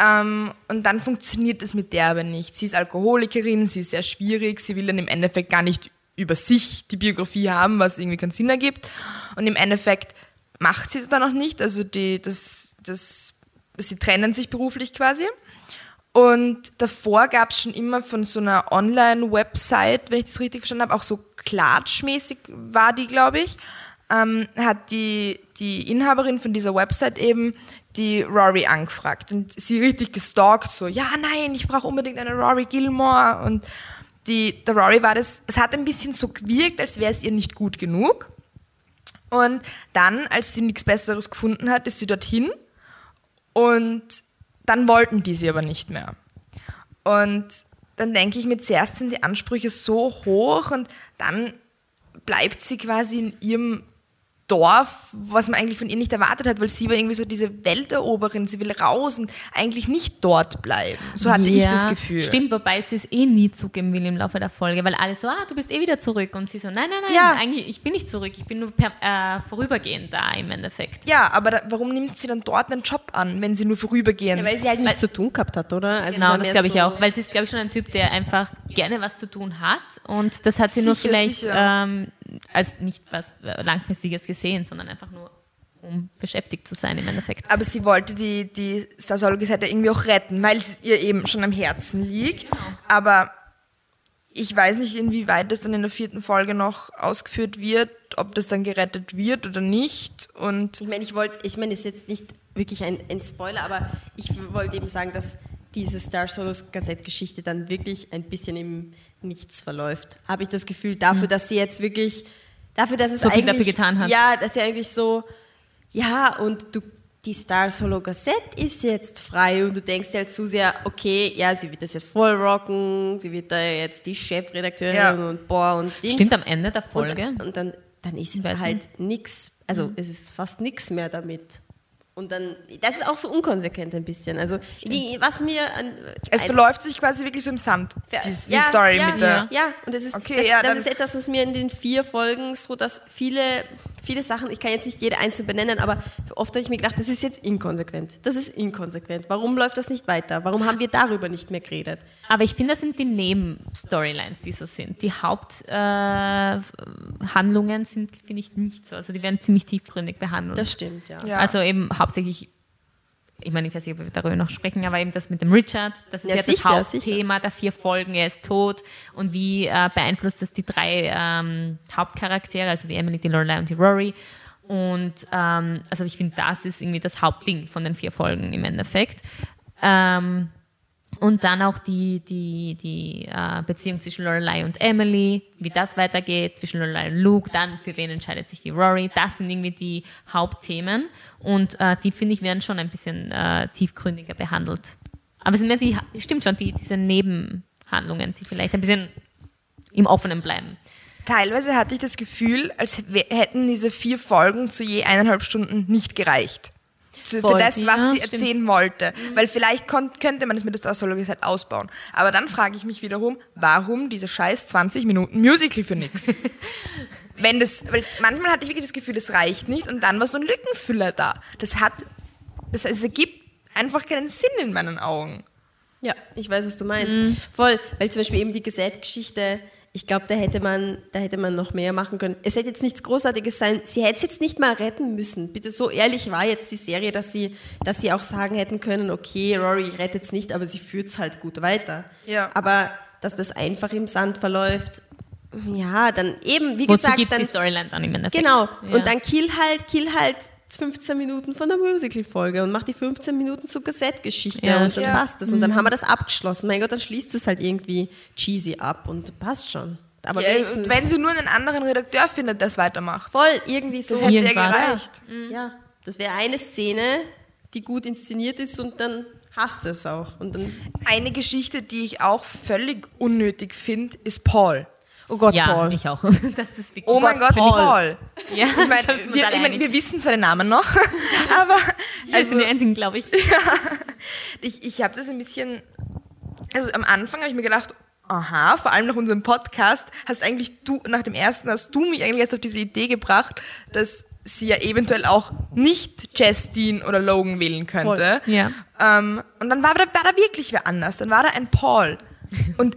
Ähm, und dann funktioniert es mit der aber nicht. Sie ist Alkoholikerin, sie ist sehr schwierig, sie will dann im Endeffekt gar nicht über sich die Biografie haben, was irgendwie keinen Sinn ergibt. Und im Endeffekt macht sie es dann auch nicht. Also die, das, das, sie trennen sich beruflich quasi. Und davor gab es schon immer von so einer Online-Website, wenn ich das richtig verstanden habe, auch so klatschmäßig war die, glaube ich, ähm, hat die, die Inhaberin von dieser Website eben die Rory angefragt und sie richtig gestalkt, so, ja, nein, ich brauche unbedingt eine Rory Gilmore und die, der Rory war das, es hat ein bisschen so gewirkt, als wäre es ihr nicht gut genug. Und dann, als sie nichts Besseres gefunden hat, ist sie dorthin und dann wollten die sie aber nicht mehr. Und dann denke ich mir, zuerst sind die Ansprüche so hoch und dann bleibt sie quasi in ihrem Dorf, was man eigentlich von ihr nicht erwartet hat, weil sie war irgendwie so diese Welteroberin, sie will raus und eigentlich nicht dort bleiben. So hatte ich das Gefühl. Stimmt, wobei sie es eh nie zugeben will im Laufe der Folge, weil alle so, ah, du bist eh wieder zurück. Und sie so, nein, nein, nein, Ja. eigentlich, ich bin nicht zurück, ich bin nur per, äh, vorübergehend da im Endeffekt. Ja, aber da, warum nimmt sie dann dort einen Job an, wenn sie nur vorübergehend? Ja, weil sie halt nichts zu tun gehabt hat, oder? Also Genau, das glaube ich so- auch, weil sie ist, glaube ich, schon ein Typ, der einfach gerne was zu tun hat und das hat sie nur Sicher, vielleicht sicher. ähm, als nicht was äh, Langfristiges gesehen, sondern einfach nur um beschäftigt zu sein im Endeffekt. aber sie wollte die, die Star-Seite irgendwie auch retten, weil es ihr eben schon am Herzen liegt. Aber ich weiß nicht, inwieweit das dann in der vierten Folge noch ausgeführt wird, ob das dann gerettet wird oder nicht. Und Ich meine, ich wollte, ich meine, es ist jetzt nicht wirklich ein, ein Spoiler, aber ich wollte eben sagen, dass diese Star Solos Gazette-Geschichte dann wirklich ein bisschen im Nichts verläuft. Habe ich das Gefühl, dafür, dass sie jetzt wirklich, dafür, dass es So viel eigentlich, dafür getan hat. Ja, dass sie eigentlich so, ja, und du, die Star Solo Gazette ist jetzt frei und du denkst halt zu sehr, okay, ja, sie wird das jetzt voll rocken, sie wird da jetzt die Chefredakteurin Ja. und boah und Dings. Stimmt am Ende der Folge. Und, und dann, dann ist halt nichts, also es ist fast nichts mehr damit. Und dann, das ist auch so unkonsequent ein bisschen. Also, die, was mir an. es verläuft sich quasi wirklich so im Sand, die, die ja, Story ja, mit der... Ja, und das ist, Okay, das, ja, das ist etwas, was mir in den vier Folgen so, dass viele, viele Sachen, ich kann jetzt nicht jede einzeln benennen, aber oft habe ich mir gedacht, das ist jetzt inkonsequent. Das ist inkonsequent. Warum läuft das nicht weiter? Warum haben wir darüber nicht mehr geredet? Aber ich finde, das sind die Nebenstorylines, die so sind. Die Haupthandlungen äh, sind, finde ich, nicht so. Also die werden ziemlich tiefgründig behandelt. Das stimmt, ja. Also eben hauptsächlich, ich meine, ich weiß nicht, ob wir darüber noch sprechen, aber eben das mit dem Richard, das ist Ja, ja, sicher, das Hauptthema der vier Folgen, er ist tot und wie äh, beeinflusst das die drei ähm, Hauptcharaktere, also die Emily, die Lorelei und die Rory. Und ähm, also ich finde, das ist irgendwie das Hauptding von den vier Folgen im Endeffekt. Ähm, und dann auch die, die, die äh, Beziehung zwischen Lorelei und Emily, wie das weitergeht, zwischen Lorelei und Luke, dann für wen entscheidet sich die Rory. Das sind irgendwie die Hauptthemen und äh, die, finde ich, werden schon ein bisschen äh, tiefgründiger behandelt. Aber es sind mehr die, stimmt schon, die, diese Nebenhandlungen, die vielleicht ein bisschen im Offenen bleiben. Teilweise hatte ich das Gefühl, als hätten diese vier Folgen zu je eineinhalb Stunden nicht gereicht. Für Voll. das, was Ja, sie stimmt. erzählen wollte. Weil vielleicht könnte man es mit der Star Solo Set ausbauen. Aber dann frage ich mich wiederum, warum diese scheiß 20 Minuten Musical für nix? <laughs> Wenn das, weil manchmal hatte ich wirklich das Gefühl, das reicht nicht und dann war so ein Lückenfüller da. Das hat, das, es ergibt einfach keinen Sinn in meinen Augen. Ja, ich weiß, was du meinst. Voll, weil zum Beispiel eben die Gesätgeschichte, ich glaube, da hätte man, da hätte man noch mehr machen können. Es hätte jetzt nichts Großartiges sein. Sie hätte es jetzt nicht mal retten müssen. Bitte, so ehrlich war jetzt die Serie, dass sie, dass sie auch sagen hätten können, okay, Rory rettet es nicht, aber sie führt es halt gut weiter. Ja. Aber dass das einfach im Sand verläuft, ja, dann eben, wie Wozu gesagt, gibt es dann, die Storyline dann im Endeffekt? Genau. Ja. Und dann kill halt, kill halt 15 Minuten von der Musical-Folge und mach die 15 Minuten zur Kassettgeschichte Ja, und dann Ja. passt es. Und dann haben wir das abgeschlossen. Mein Gott, dann schließt es halt irgendwie cheesy ab und passt schon. Aber Ja, und wenn sie nur einen anderen Redakteur findet, der es weitermacht. voll irgendwie so. Das hätte ja gereicht. Ja, das wäre eine Szene, die gut inszeniert ist und dann hasst es auch. Und dann, Eine Geschichte, die ich auch völlig unnötig finde, ist Paul. Oh Gott, ja, Paul. ich auch. <laughs> Das ist wirklich Oh mein Gott, Paul. Paul. Ja, Ich meine, wir ich mein, wir wissen zwar den Namen noch, <laughs> aber Wir sind die einzigen, glaube <laughs> ich. ich, ich habe das ein bisschen. Also am Anfang habe ich mir gedacht, aha, vor allem nach unserem Podcast, hast eigentlich du, nach dem ersten, hast du mich eigentlich erst auf diese Idee gebracht, dass sie ja eventuell auch nicht Justine oder Logan wählen könnte. Voll, ja. Ähm, und dann war da, war da wirklich wer anders. Dann war da ein Paul. Und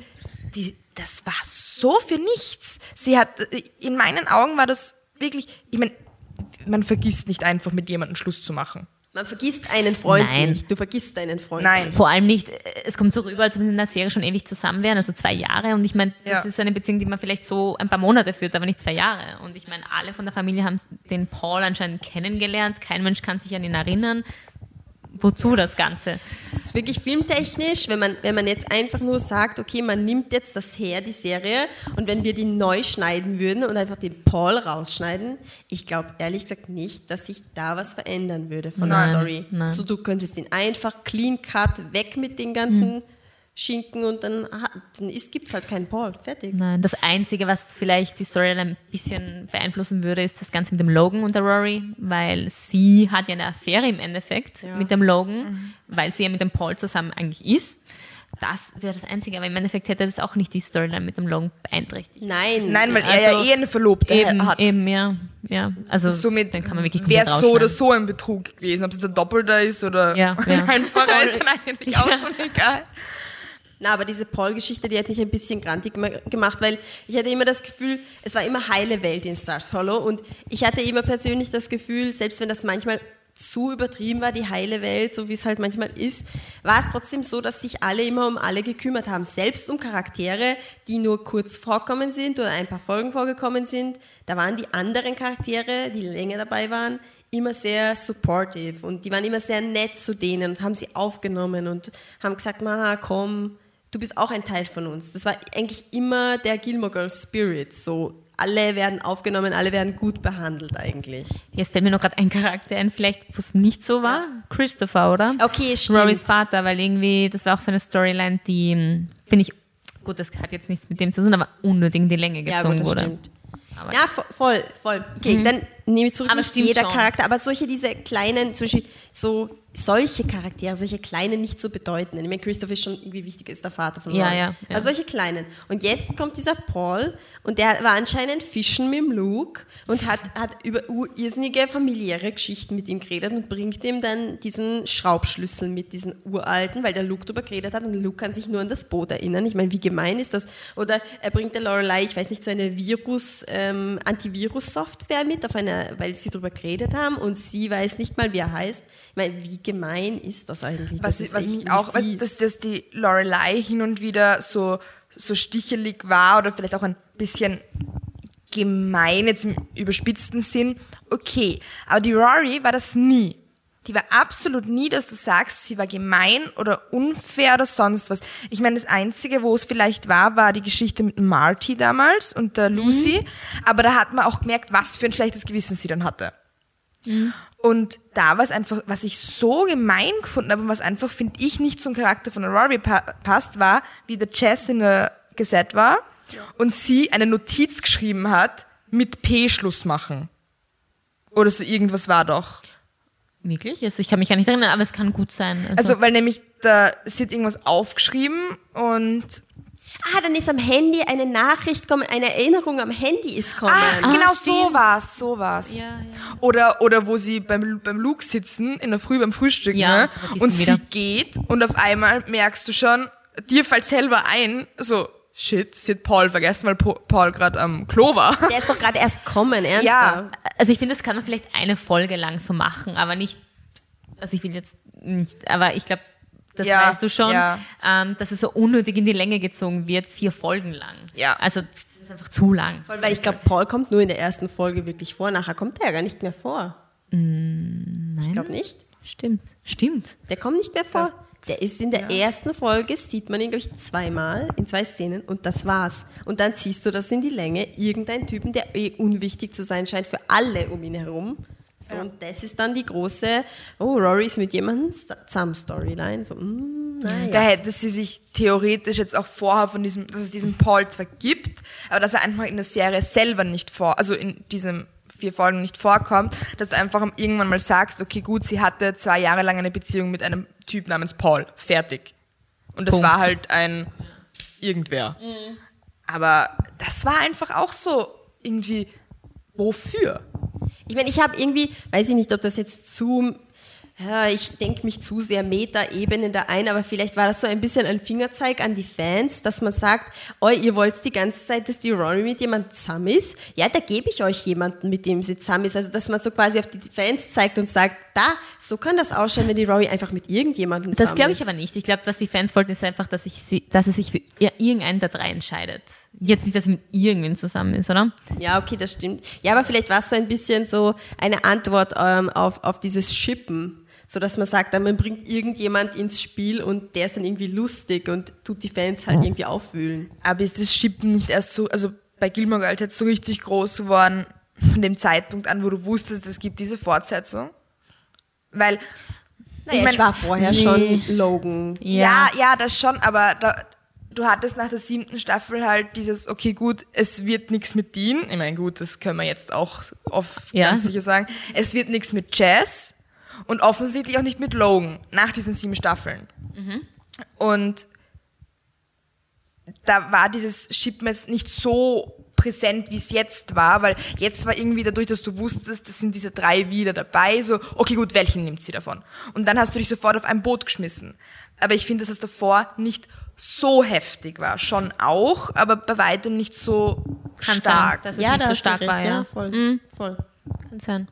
die, das war so für nichts. Sie hat, in meinen Augen war das wirklich, ich meine, man vergisst nicht einfach mit jemandem Schluss zu machen. Man vergisst einen Freund Nein. nicht. Du vergisst deinen Freund Nein. nicht. Vor allem nicht, äh, es kommt so rüber, als wenn sie in der Serie schon ewig zusammen wären, also zwei Jahre. Und ich meine, das Ja. ist eine Beziehung, die man vielleicht so ein paar Monate führt, aber nicht zwei Jahre. Und ich meine, alle von der Familie haben den Paul anscheinend kennengelernt. Kein Mensch kann sich an ihn erinnern. Wozu das Ganze? Es ist wirklich filmtechnisch, wenn man, wenn man jetzt einfach nur sagt, okay, man nimmt jetzt das her, die Serie, und wenn wir die neu schneiden würden und einfach den Paul rausschneiden, ich glaube ehrlich gesagt nicht, dass sich da was verändern würde von Nein, der Story. nein. So, du könntest ihn einfach clean cut, weg mit den ganzen Schinken und dann, dann gibt es halt keinen Paul. Fertig. Nein, das Einzige, was vielleicht die Storyline ein bisschen beeinflussen würde, ist das Ganze mit dem Logan und der Rory, weil sie hat ja eine Affäre im Endeffekt Ja. mit dem Logan, mhm. weil sie ja mit dem Paul zusammen eigentlich ist. Das wäre das Einzige, aber im Endeffekt hätte das auch nicht die Storyline mit dem Logan beeinträchtigt. Nein. Nein, weil er Also, ja eh eine Verlobte Eben, hat. eben, ja. ja. Also, Somit dann kann man wirklich wäre so oder so ein Betrug gewesen. Ob es jetzt ein Doppelter ist oder Ja, <laughs> ein ja. einfacher, ist dann eigentlich <laughs> auch schon egal. Na, aber diese Paul-Geschichte, die hat mich ein bisschen grantig gema- gemacht, weil ich hatte immer das Gefühl, es war immer heile Welt in Stars Hollow und ich hatte immer persönlich das Gefühl, selbst wenn das manchmal zu übertrieben war, die heile Welt, so wie es halt manchmal ist, war es trotzdem so, dass sich alle immer um alle gekümmert haben, selbst um Charaktere, die nur kurz vorkommen sind oder ein paar Folgen vorgekommen sind. Da waren die anderen Charaktere, die länger dabei waren, immer sehr supportive und die waren immer sehr nett zu denen und haben sie aufgenommen und haben gesagt, Maha, komm, du bist auch ein Teil von uns. Das war eigentlich immer der Gilmore Girls Spirit. So, alle werden aufgenommen, alle werden gut behandelt eigentlich. Jetzt fällt mir noch gerade ein Charakter ein, vielleicht, wo es nicht so war. Christopher, oder? Okay, stimmt. Rorys Vater, weil irgendwie, das war auch so eine Storyline, die, hm, finde ich, gut, das hat jetzt nichts mit dem zu tun, aber unnötig in die Länge Ja, gezogen gut, das wurde. stimmt. Aber Ja, vo- voll, voll. Okay, dann nehme ich zurück, Aber nicht jeder schon. Charakter, aber solche, diese kleinen, zum Beispiel so solche Charaktere, solche kleinen nicht so bedeutenden. Ich meine, Christoph ist schon irgendwie wichtig, ist der Vater von Ja, Rory. ja, ja. Also solche kleinen. Und jetzt kommt dieser Paul und der war anscheinend fischen mit dem Luke und hat, hat über irrsinnige familiäre Geschichten mit ihm geredet und bringt ihm dann diesen Schraubschlüssel mit, diesen uralten, weil der Luke darüber geredet hat und Luke kann sich nur an das Boot erinnern. Ich meine, wie gemein ist das? Oder er bringt der Lorelei, ich weiß nicht, so eine Virus, ähm, Antivirus-Software mit, auf weil sie darüber geredet haben und sie weiß nicht mal, wie er heißt. Ich meine, wie gemein ist das eigentlich? Was, das ist was mich auch, was, dass, dass die Lorelei hin und wieder so, so stichelig war oder vielleicht auch ein bisschen gemein, jetzt im überspitzten Sinn, okay. Aber die Rory war das nie. Die war absolut nie, dass du sagst, sie war gemein oder unfair oder sonst was. Ich meine, das Einzige, wo es vielleicht war, war die Geschichte mit Marty damals und der Lucy. Aber da hat man auch gemerkt, was für ein schlechtes Gewissen sie dann hatte. Und da war es einfach, was ich so gemein gefunden habe und was einfach, finde ich, nicht zum Charakter von Rory pa passt, war, wie der Jess in der Gesetz war und sie eine Notiz geschrieben hat, mit P Schluss machen. Oder so irgendwas war doch. Wirklich? Also ich kann mich gar nicht erinnern, aber es kann gut sein. Also, weil nämlich da, sie hat irgendwas aufgeschrieben und Ah, dann ist am Handy eine Nachricht kommen, eine Erinnerung am Handy ist kommen. Ah, genau stimmt. so war's, so war's. Ja, ja. Oder, oder wo sie beim, beim Luke sitzen, in der Früh beim Frühstück, Ja, ne? und sie wieder. geht und auf einmal merkst du schon, dir fällt selber ein, so, shit, sie hat Paul vergessen, weil Paul gerade am Klo war. Der ist doch gerade erst kommen, ernsthaft. Ja. Also ich finde, das kann man vielleicht eine Folge lang so machen, aber nicht, also ich will jetzt nicht, aber ich glaube, das Ja, weißt du schon, ja. ähm, dass es so unnötig in die Länge gezogen wird, vier Folgen lang. Ja. Also das ist einfach zu lang. Voll, weil ich glaube, Paul kommt nur in der ersten Folge wirklich vor, nachher kommt er ja gar nicht mehr vor. Ich glaube nicht. Stimmt. Stimmt. Der kommt nicht mehr vor. Der ist in der ersten Folge, sieht man ihn, glaube ich, zweimal in zwei Szenen und das war's. Und dann ziehst du das in die Länge, irgendein Typen, der eh unwichtig zu sein scheint für alle um ihn herum. So, Und das ist dann die große, oh, Rory ist mit jemandem zusammen Storyline. So, mm, naja. Da hätte sie sich theoretisch jetzt auch vorher von diesem, dass es diesen Paul zwar gibt, aber dass er einfach in der Serie selber nicht vor, also in diesen vier Folgen nicht vorkommt, dass du einfach irgendwann mal sagst, okay, gut, sie hatte zwei Jahre lang eine Beziehung mit einem Typ namens Paul. Fertig. Und das Punkt. war halt ein irgendwer. Aber das war einfach auch so irgendwie, wofür? Ich meine, ich habe irgendwie, weiß ich nicht, ob das jetzt zu, ja, ich denke mich zu sehr Meta-Ebene da ein, aber vielleicht war das so ein bisschen ein Fingerzeig an die Fans, dass man sagt, oh, ihr wollt die ganze Zeit, dass die Rory mit jemandem zusammen ist. Ja, da gebe ich euch jemanden, mit dem sie zusammen ist. Also, dass man so quasi auf die Fans zeigt und sagt, da, so kann das ausschauen, wenn die Rory einfach mit irgendjemandem zusammen Das glaube ich ist. aber nicht. Ich glaube, was die Fans wollten, ist einfach, dass, ich sie, dass er sich für ir- irgendeinen der drei entscheidet. Jetzt nicht, dass er mit irgendwen zusammen ist, oder? Ja, okay, das stimmt. Ja, aber vielleicht war es so ein bisschen so eine Antwort ähm, auf, auf dieses Shippen. So dass man sagt, man bringt irgendjemand ins Spiel und der ist dann irgendwie lustig und tut die Fans halt irgendwie aufwühlen. Aber ist das Schippen nicht erst so, also bei Gilmore Girls jetzt so richtig groß geworden, von dem Zeitpunkt an, wo du wusstest, es gibt diese Fortsetzung? Weil Naja, ich ich, mein- war vorher Nee. schon Logan. Ja, ja, das schon, aber da, du hattest nach der siebten Staffel halt dieses, okay, gut, es wird nichts mit Dean. Ich meine, gut, das können wir jetzt auch oft Ja. ganz sicher sagen. Es wird nichts mit Jazz und offensichtlich auch nicht mit Logan nach diesen sieben Staffeln. Und da war dieses Shipmess nicht so präsent, wie es jetzt war, weil jetzt war irgendwie dadurch, dass du wusstest, das sind diese drei wieder dabei, so, okay, gut, welchen nimmt sie davon? Und dann hast du dich sofort auf ein Boot geschmissen. Aber ich finde, dass es davor nicht so heftig war. Schon auch, aber bei weitem nicht so Kann stark. sein, dass es Ja, nicht da so stark recht, war, ja. voll. voll. Kann sein.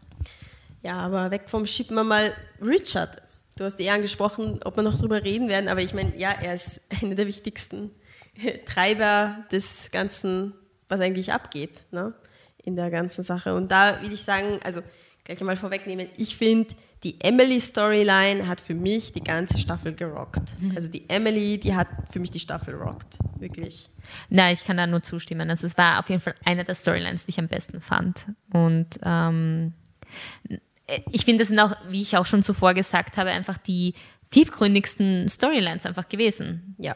Ja, aber weg vom Schippen wir mal Richard. Du hast eh angesprochen, ob wir noch drüber reden werden, aber ich meine, ja, er ist <laughs> einer der wichtigsten <laughs> Treiber des Ganzen, was eigentlich abgeht, ne? in der ganzen Sache. Und da will ich sagen, also gleich einmal vorwegnehmen, ich finde, die Emily-Storyline hat für mich die ganze Staffel gerockt. Also die Emily, die hat für mich die Staffel rockt, wirklich. Nein, ich kann da nur zustimmen. Also es war auf jeden Fall eine der Storylines, die ich am besten fand. Und ähm, ich finde, das sind auch, wie ich auch schon zuvor gesagt habe, einfach die tiefgründigsten Storylines einfach gewesen. Ja.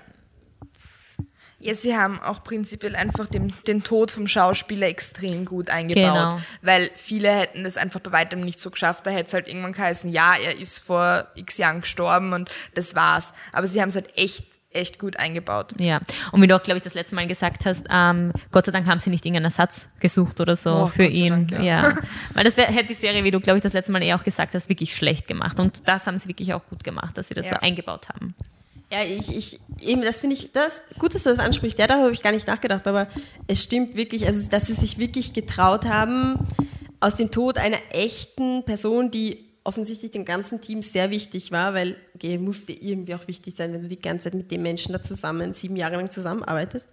Ja, sie haben auch prinzipiell einfach den, den Tod vom Schauspieler extrem gut eingebaut. Genau. Weil viele hätten das einfach bei weitem nicht so geschafft. Da hätte es halt irgendwann geheißen, ja, er ist vor x Jahren gestorben und das war's. Aber sie haben es halt echt, echt gut eingebaut. Ja, und wie du auch, glaube ich, das letzte Mal gesagt hast, ähm, Gott sei Dank haben sie nicht irgendeinen Ersatz gesucht oder so Oh, für Gott sei ihn. Dank, ja. ja. <laughs> Weil das wär, hätte die Serie, wie du, glaube ich, das letzte Mal eh auch gesagt hast, wirklich schlecht gemacht. Und das haben sie wirklich auch gut gemacht, dass sie das Ja. so eingebaut haben. Ja, ich, ich, eben, das finde ich, das, gut, dass du das ansprichst. Ja, darüber habe ich gar nicht nachgedacht, aber es stimmt wirklich, also, dass sie sich wirklich getraut haben, aus dem Tod einer echten Person, die offensichtlich dem ganzen Team sehr wichtig war, weil, okay, musste irgendwie auch wichtig sein, wenn du die ganze Zeit mit dem Menschen da zusammen, sieben Jahre lang zusammenarbeitest,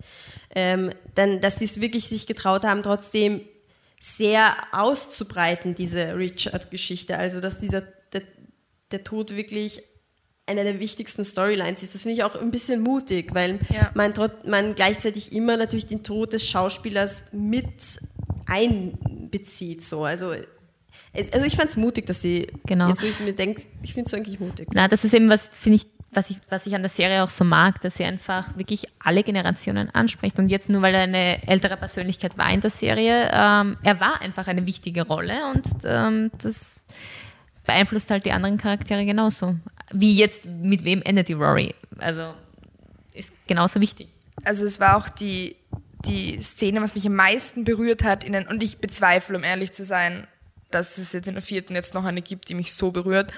ähm, dann, dass sie es wirklich sich getraut haben, trotzdem sehr auszubreiten, diese Richard-Geschichte. Also, dass dieser, der, der Tod wirklich einer der wichtigsten Storylines ist. Das finde ich auch ein bisschen mutig, weil Ja. man, man gleichzeitig immer natürlich den Tod des Schauspielers mit einbezieht. So. Also, also ich fand es mutig, dass sie, Genau. jetzt wo ich mir denke, ich finde es eigentlich mutig. Na, das ist eben was, finde ich, was ich, was ich an der Serie auch so mag, dass sie einfach wirklich alle Generationen anspricht. Und jetzt nur, weil er eine ältere Persönlichkeit war in der Serie, ähm, er war einfach eine wichtige Rolle und ähm, das beeinflusst halt die anderen Charaktere genauso. Wie jetzt, mit wem endet die Rory? Also ist genauso wichtig. Also es war auch die, die Szene, was mich am meisten berührt hat, in den, und ich bezweifle, um ehrlich zu sein, dass es jetzt in der vierten jetzt noch eine gibt, die mich so berührt,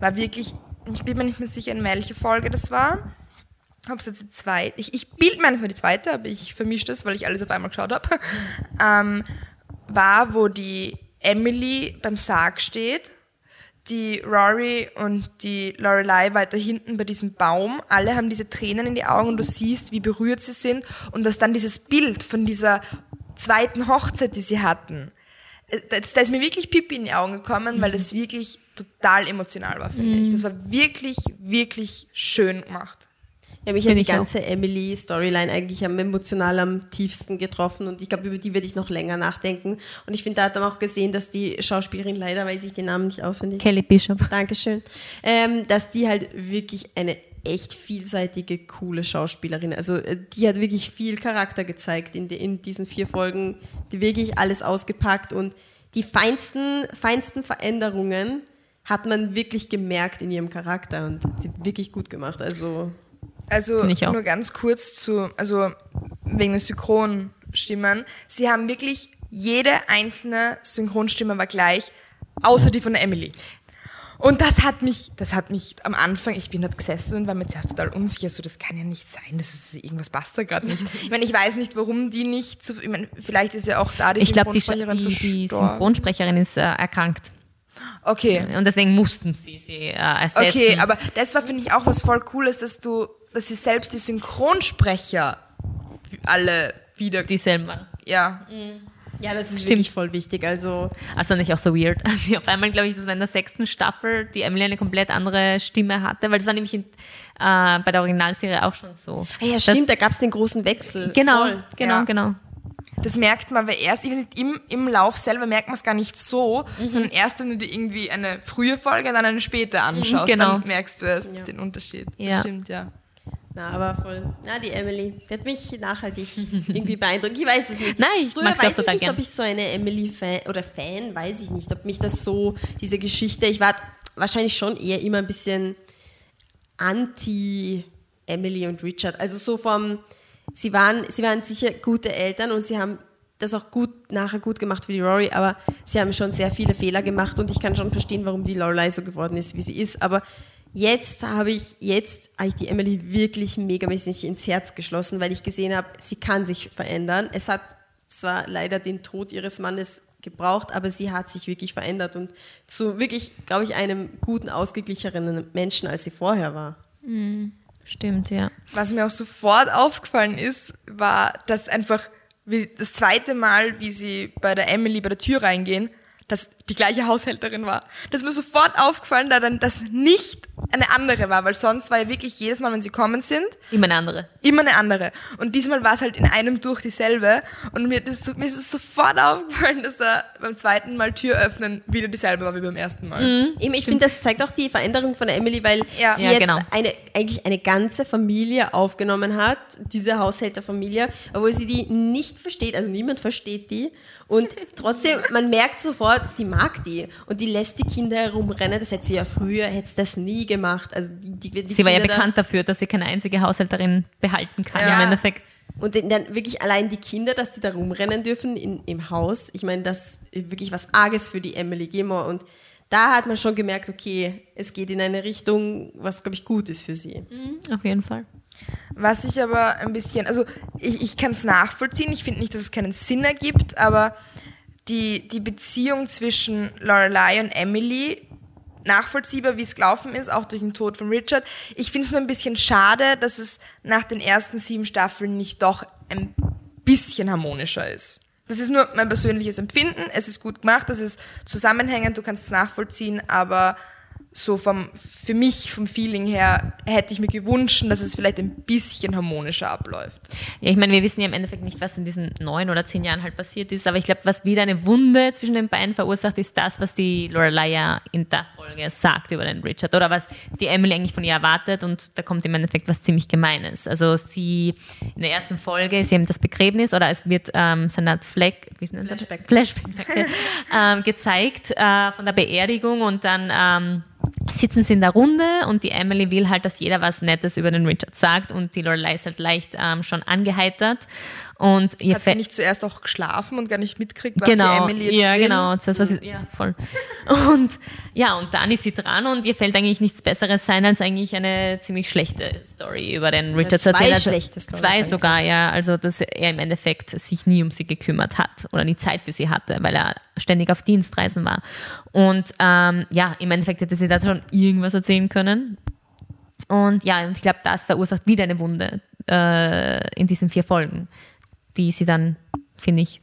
war wirklich, ich bin mir nicht mehr sicher, in welche Folge das war. Ob es jetzt die zweite, ich, ich bild mir, es war die zweite, aber ich vermische das, weil ich alles auf einmal geschaut habe, <laughs> ähm, war, wo die Emily beim Sarg steht die Rory und die Lorelei weiter hinten bei diesem Baum. Alle haben diese Tränen in die Augen und du siehst, wie berührt sie sind und dass dann dieses Bild von dieser zweiten Hochzeit, die sie hatten, da da ist mir wirklich Pipi in die Augen gekommen, weil das wirklich total emotional war, finde ich. Das war wirklich, wirklich schön gemacht. Ja, mich hat die ganze Emily-Storyline eigentlich am emotional am tiefsten getroffen und ich glaube, über die werde ich noch länger nachdenken. Und ich finde, da hat man auch gesehen, dass die Schauspielerin, leider weiß ich den Namen nicht auswendig, Kelly Bishop. Dankeschön. Ähm, dass die halt wirklich eine echt vielseitige, coole Schauspielerin. Also äh, die hat wirklich viel Charakter gezeigt in, de, in diesen vier Folgen. Die wirklich alles ausgepackt und die feinsten, feinsten Veränderungen hat man wirklich gemerkt in ihrem Charakter und hat sie wirklich gut gemacht. Also Also Finde ich auch. nur ganz kurz zu, also wegen der Synchronstimmen. Sie haben wirklich, jede einzelne Synchronstimme war gleich, außer die von der Emily. Und das hat mich, das hat mich am Anfang, ich bin dort gesessen und war mir zuerst total unsicher, so das kann ja nicht sein, das ist, irgendwas passt da gerade nicht. Ich meine, ich weiß nicht, warum die nicht, zu, ich meine, vielleicht ist ja auch da die Ich die, Synchronsprecherin die, die verstorben. Synchronsprecherin ist äh, erkrankt. Okay. Und deswegen mussten sie sie äh, ersetzen. Okay, aber das war, finde ich, auch was voll Cooles, dass du, dass sie selbst die Synchronsprecher alle wieder, dieselben waren. ja, ja, das ist Stimmt. wirklich voll wichtig. Also Also nicht auch so weird. <laughs> Also auf einmal glaube ich, das war in der sechsten Staffel, die Emily eine komplett andere Stimme hatte, weil das war nämlich in, äh, bei der Originalserie auch schon so. Ah ja, Das- stimmt, da gab es den großen Wechsel. Genau, Voll. genau, Ja. genau. das merkt man, weil erst, ich weiß nicht, im, im Lauf selber merkt man es gar nicht so, sondern erst, wenn du dir irgendwie eine frühe Folge und dann eine späte anschaust, genau. dann merkst du erst Ja. den Unterschied. Ja. Das stimmt, ja. Na, aber voll. Na, die Emily, die hat mich nachhaltig <laughs> irgendwie beeindruckt. Ich weiß es nicht. Nein, ich Früher mag weiß ich nicht, gern. ob ich so eine Emily-Fan oder Fan, weiß ich nicht, ob mich das so, diese Geschichte, ich war wahrscheinlich schon eher immer ein bisschen anti-Emily und Richard. Also so vom, sie waren, sie waren sicher gute Eltern und sie haben das auch gut, nachher gut gemacht für die Rory, aber sie haben schon sehr viele Fehler gemacht und ich kann schon verstehen, warum die Lorelei so geworden ist, wie sie ist, aber jetzt habe ich, jetzt habe ich die Emily wirklich megamäßig ins Herz geschlossen, weil ich gesehen habe, sie kann sich verändern. Es hat zwar leider den Tod ihres Mannes gebraucht, aber sie hat sich wirklich verändert und zu wirklich, glaube ich, einem guten, ausgeglichenen Menschen, als sie vorher war. Stimmt, ja. Was mir auch sofort aufgefallen ist, war, dass einfach wie das zweite Mal, wie sie bei der Emily bei der Tür reingehen, dass die gleiche Haushälterin war. Das ist mir sofort aufgefallen, da dann das nicht eine andere war, weil sonst war ja wirklich jedes Mal, wenn sie kommen sind, Immer eine andere. immer eine andere. Und diesmal war es halt in einem durch dieselbe. Und mir, das, mir ist es sofort aufgefallen, dass da beim zweiten Mal Tür öffnen wieder dieselbe war wie beim ersten Mal. Eben, ich finde, das zeigt auch die Veränderung von der Emily, weil Ja. sie Ja, jetzt genau. eine, eigentlich eine ganze Familie aufgenommen hat, diese Haushälterfamilie, obwohl sie die nicht versteht, also niemand versteht die. Und trotzdem, man merkt sofort, die mag die. Und die lässt die Kinder herumrennen. Das hätte sie ja früher, hätte sie das nie gemacht. Also die, die, die Sie war ja Kinder da- bekannt dafür, dass sie keine einzige Haushälterin behalten kann Ja. im Endeffekt. Und dann wirklich allein die Kinder, dass die da rumrennen dürfen in, im Haus. Ich meine, das ist wirklich was Arges für die Emily Gilmore. Und da hat man schon gemerkt, okay, es geht in eine Richtung, was, glaube ich, gut ist für sie. Auf jeden Fall. Was ich aber ein bisschen, also ich, ich kann es nachvollziehen, ich finde nicht, dass es keinen Sinn ergibt, aber die, die Beziehung zwischen Lorelei und Emily, nachvollziehbar, wie es gelaufen ist, auch durch den Tod von Richard. Ich finde es nur ein bisschen schade, dass es nach den ersten sieben Staffeln nicht doch ein bisschen harmonischer ist. Das ist nur mein persönliches Empfinden. Es ist gut gemacht, es ist zusammenhängend, du kannst es nachvollziehen, aber so vom, für mich, vom Feeling her, hätte ich mir gewünscht, dass es vielleicht ein bisschen harmonischer abläuft. Ja, ich meine, wir wissen ja im Endeffekt nicht, was in diesen neun oder zehn Jahren halt passiert ist, aber ich glaube, was wieder eine Wunde zwischen den beiden verursacht, ist das, was die Lorelei ja in der Folge sagt über den Richard oder was die Emily eigentlich von ihr erwartet und da kommt im Endeffekt was ziemlich Gemeines. Also sie, in der ersten Folge ist eben das Begräbnis oder es wird ähm, so eine Art Fleck? Flashback. Flashback <laughs> ähm, gezeigt äh, von der Beerdigung und dann ähm, sitzen sie in der Runde und die Emily will halt, dass jeder was Nettes über den Richard sagt und die Lorelei ist halt leicht ähm, schon angeheitert und Hat sie nicht zuerst auch geschlafen und gar nicht mitkriegt, was genau, die Emily jetzt ja will? genau, das, was ist, ja voll. Und ja und dann ist sie dran und ihr fällt eigentlich nichts Besseres sein als eigentlich eine ziemlich schlechte Story über den Richard zu zwei erzählen. Also, schlechte Storys zwei sogar ja, also dass er im Endeffekt sich nie um sie gekümmert hat oder nie Zeit für sie hatte, weil er ständig auf Dienstreisen war. Und ähm, ja im Endeffekt hätte sie da schon irgendwas erzählen können. Und ja, und ich glaube, das verursacht wieder eine Wunde äh, in diesen vier Folgen, die sie dann, finde ich,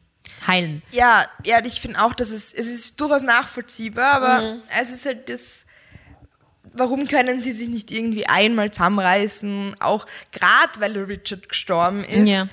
heilen. Ja, ja, ich finde auch, dass es, es ist durchaus nachvollziehbar, aber Mhm. es ist halt das, warum können sie sich nicht irgendwie einmal zusammenreißen, auch gerade weil Richard gestorben ist. Ja.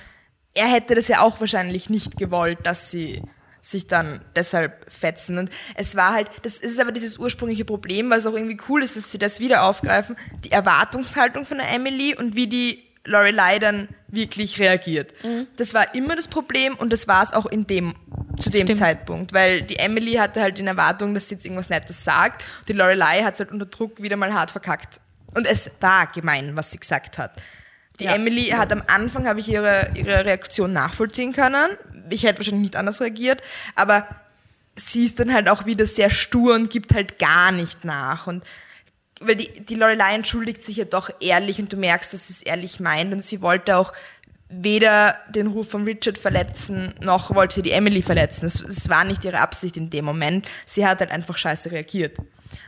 Er hätte das ja auch wahrscheinlich nicht gewollt, dass sie sich dann deshalb fetzen. Und es war halt, das ist aber dieses ursprüngliche Problem, was auch irgendwie cool ist, dass sie das wieder aufgreifen, die Erwartungshaltung von der Emily und wie die Lorelei dann wirklich reagiert. Das war immer das Problem und das war es auch in dem, zu dem Stimmt. Zeitpunkt, weil die Emily hatte halt in Erwartung, dass sie jetzt irgendwas Nettes sagt. Die Lorelei hat es halt unter Druck wieder mal hart verkackt. Und es war gemein, was sie gesagt hat. Die Ja. Emily hat am Anfang, habe ich ihre, ihre Reaktion nachvollziehen können. Ich hätte wahrscheinlich nicht anders reagiert, aber sie ist dann halt auch wieder sehr stur und gibt halt gar nicht nach. Und weil die, die Lorelei entschuldigt sich ja doch ehrlich und du merkst, dass sie es ehrlich meint und sie wollte auch weder den Ruf von Richard verletzen, noch wollte sie die Emily verletzen. Es, es war nicht ihre Absicht in dem Moment. Sie hat halt einfach scheiße reagiert.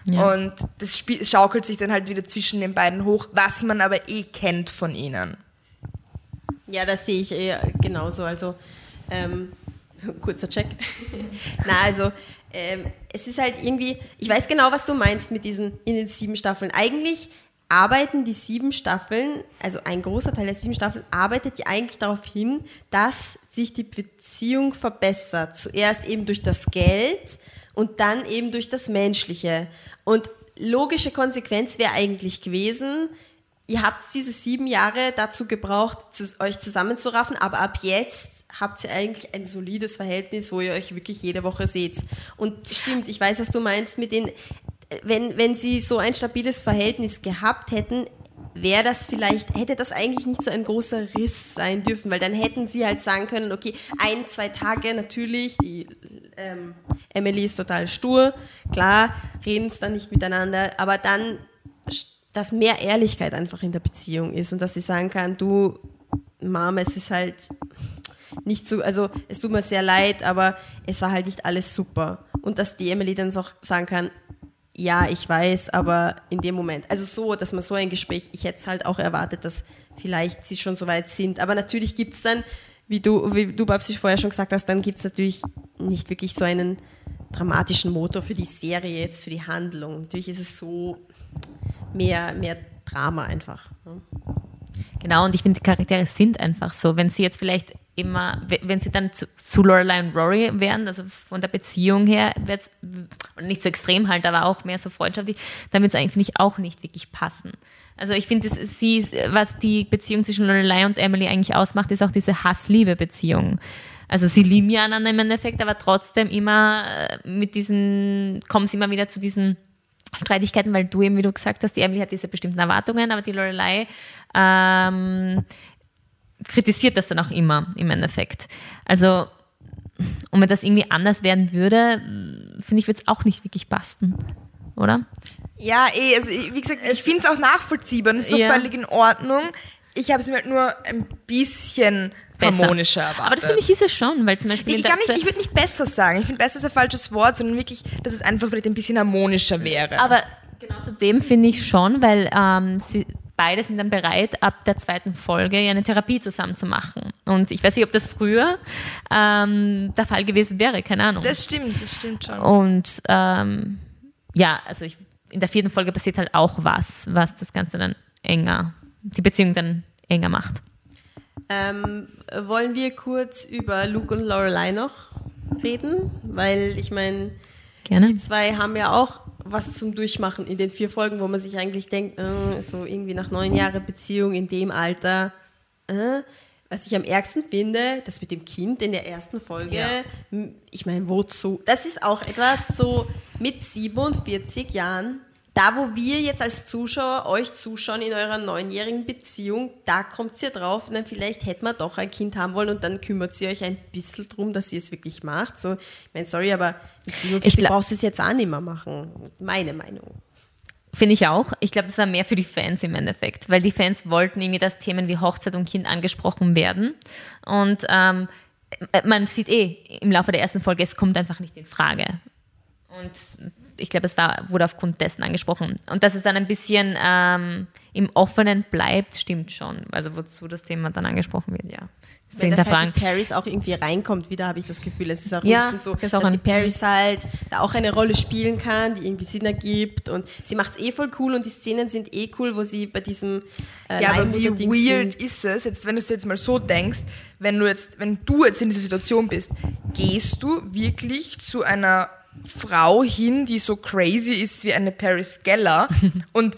Ja. Und das Spiel schaukelt sich dann halt wieder zwischen den beiden hoch, was man aber eh kennt von ihnen. Ja, das sehe ich eher genauso. Also, ähm, <laughs> kurzer Check. <laughs> Na, also, ähm, es ist halt irgendwie, ich weiß genau, was du meinst mit diesen in den sieben Staffeln. Eigentlich arbeiten die sieben Staffeln, also ein großer Teil der sieben Staffeln, arbeitet ja eigentlich darauf hin, dass sich die Beziehung verbessert. Zuerst eben durch das Geld und dann eben durch das Menschliche. Und logische Konsequenz wäre eigentlich gewesen, ihr habt diese sieben Jahre dazu gebraucht, zu, euch zusammenzuraffen, aber ab jetzt habt ihr eigentlich ein solides Verhältnis, wo ihr euch wirklich jede Woche seht. Und stimmt, ich weiß, was du meinst mit den, wenn, wenn sie so ein stabiles Verhältnis gehabt hätten, wäre das vielleicht, hätte das eigentlich nicht so ein großer Riss sein dürfen, weil dann hätten sie halt sagen können, okay, ein, zwei Tage natürlich, die ähm, Emily ist total stur, klar, reden es dann nicht miteinander, aber dann dass mehr Ehrlichkeit einfach in der Beziehung ist und dass sie sagen kann, du, Mom, es ist halt nicht so, also es tut mir sehr leid, aber es war halt nicht alles super. Und dass die Emily dann auch sagen kann, ja, ich weiß, aber in dem Moment, also so, dass man so ein Gespräch, ich hätte es halt auch erwartet, dass vielleicht sie schon so weit sind, aber natürlich gibt es dann, wie du, wie du Babsi vorher schon gesagt hast, dann gibt es natürlich nicht wirklich so einen dramatischen Motor für die Serie jetzt, für die Handlung. Natürlich ist es so, mehr, mehr Drama einfach. Ne? Genau, und ich finde, die Charaktere sind einfach so. Wenn sie jetzt vielleicht immer, wenn sie dann zu, zu Lorelei und Rory wären, also von der Beziehung her, wird's, nicht so extrem halt, aber auch mehr so freundschaftlich, dann wird es eigentlich auch nicht wirklich passen. Also ich finde, sie, was die Beziehung zwischen Lorelei und Emily eigentlich ausmacht, ist auch diese Hass-Liebe-Beziehung. Also sie lieben ja einander im Endeffekt, aber trotzdem immer äh, mit diesen, kommen sie immer wieder zu diesen Streitigkeiten, weil du eben, wie du gesagt hast, die Emily hat diese bestimmten Erwartungen, aber die Lorelei ähm, kritisiert das dann auch immer im Endeffekt. Also, und wenn das irgendwie anders werden würde, finde ich, würde es auch nicht wirklich passen, oder? Ja, eh, also wie gesagt, ich finde es auch nachvollziehbar und es ist ja. völlig in Ordnung. Ich habe es mir halt nur ein bisschen besser. harmonischer erwartet. Aber das finde ich ist es schon, weil zum Beispiel. Ich, ich würde nicht besser sagen. Ich finde besser ist ein falsches Wort, sondern wirklich, dass es einfach vielleicht ein bisschen harmonischer wäre. Aber genau zu dem finde ich schon, weil ähm, sie, beide sind dann bereit, ab der zweiten Folge eine Therapie zusammen zu machen. Und ich weiß nicht, ob das früher ähm, der Fall gewesen wäre, keine Ahnung. Das stimmt, das stimmt schon. Und ähm, ja, also ich, in der vierten Folge passiert halt auch was, was das Ganze dann enger, die Beziehung dann enger macht. Ähm, wollen wir kurz über Luke und Lorelei noch reden? Weil ich meine, die zwei haben ja auch was zum Durchmachen in den vier Folgen, wo man sich eigentlich denkt, äh, so irgendwie nach neun Jahren Beziehung in dem Alter. Äh, was ich am ärgsten finde, das mit dem Kind in der ersten Folge, ja. ich meine, wozu? Das ist auch etwas so mit 47 Jahren da, wo wir jetzt als Zuschauer euch zuschauen in eurer neunjährigen Beziehung, da kommt ihr drauf, na, vielleicht hätte man doch ein Kind haben wollen und dann kümmert sie euch ein bisschen drum, dass sie es wirklich macht. So, ich meine, sorry, aber mit 47 brauchst du es jetzt auch nicht mehr machen. Meine Meinung. Finde ich auch. Ich glaube, das war mehr für die Fans im Endeffekt, weil die Fans wollten irgendwie, dass Themen wie Hochzeit und Kind angesprochen werden. Und ähm, man sieht eh im Laufe der ersten Folge, es kommt einfach nicht in Frage. Und ich glaube, es war, wurde aufgrund dessen angesprochen. Und dass es dann ein bisschen ähm, im Offenen bleibt, stimmt schon. Also wozu das Thema dann angesprochen wird, ja. Wenn das halt die Paris auch irgendwie reinkommt, wieder habe ich das Gefühl, es ist auch ja, ein bisschen so, dass die Paris halt da auch eine Rolle spielen kann, die irgendwie Sinn ergibt und sie macht es eh voll cool und die Szenen sind eh cool, wo sie bei diesem äh, Ja, aber wie weird ist es, jetzt, wenn du es jetzt mal so denkst, wenn du jetzt, wenn du jetzt in dieser Situation bist, gehst du wirklich zu einer Frau hin, die so crazy ist wie eine Paris Geller <laughs> und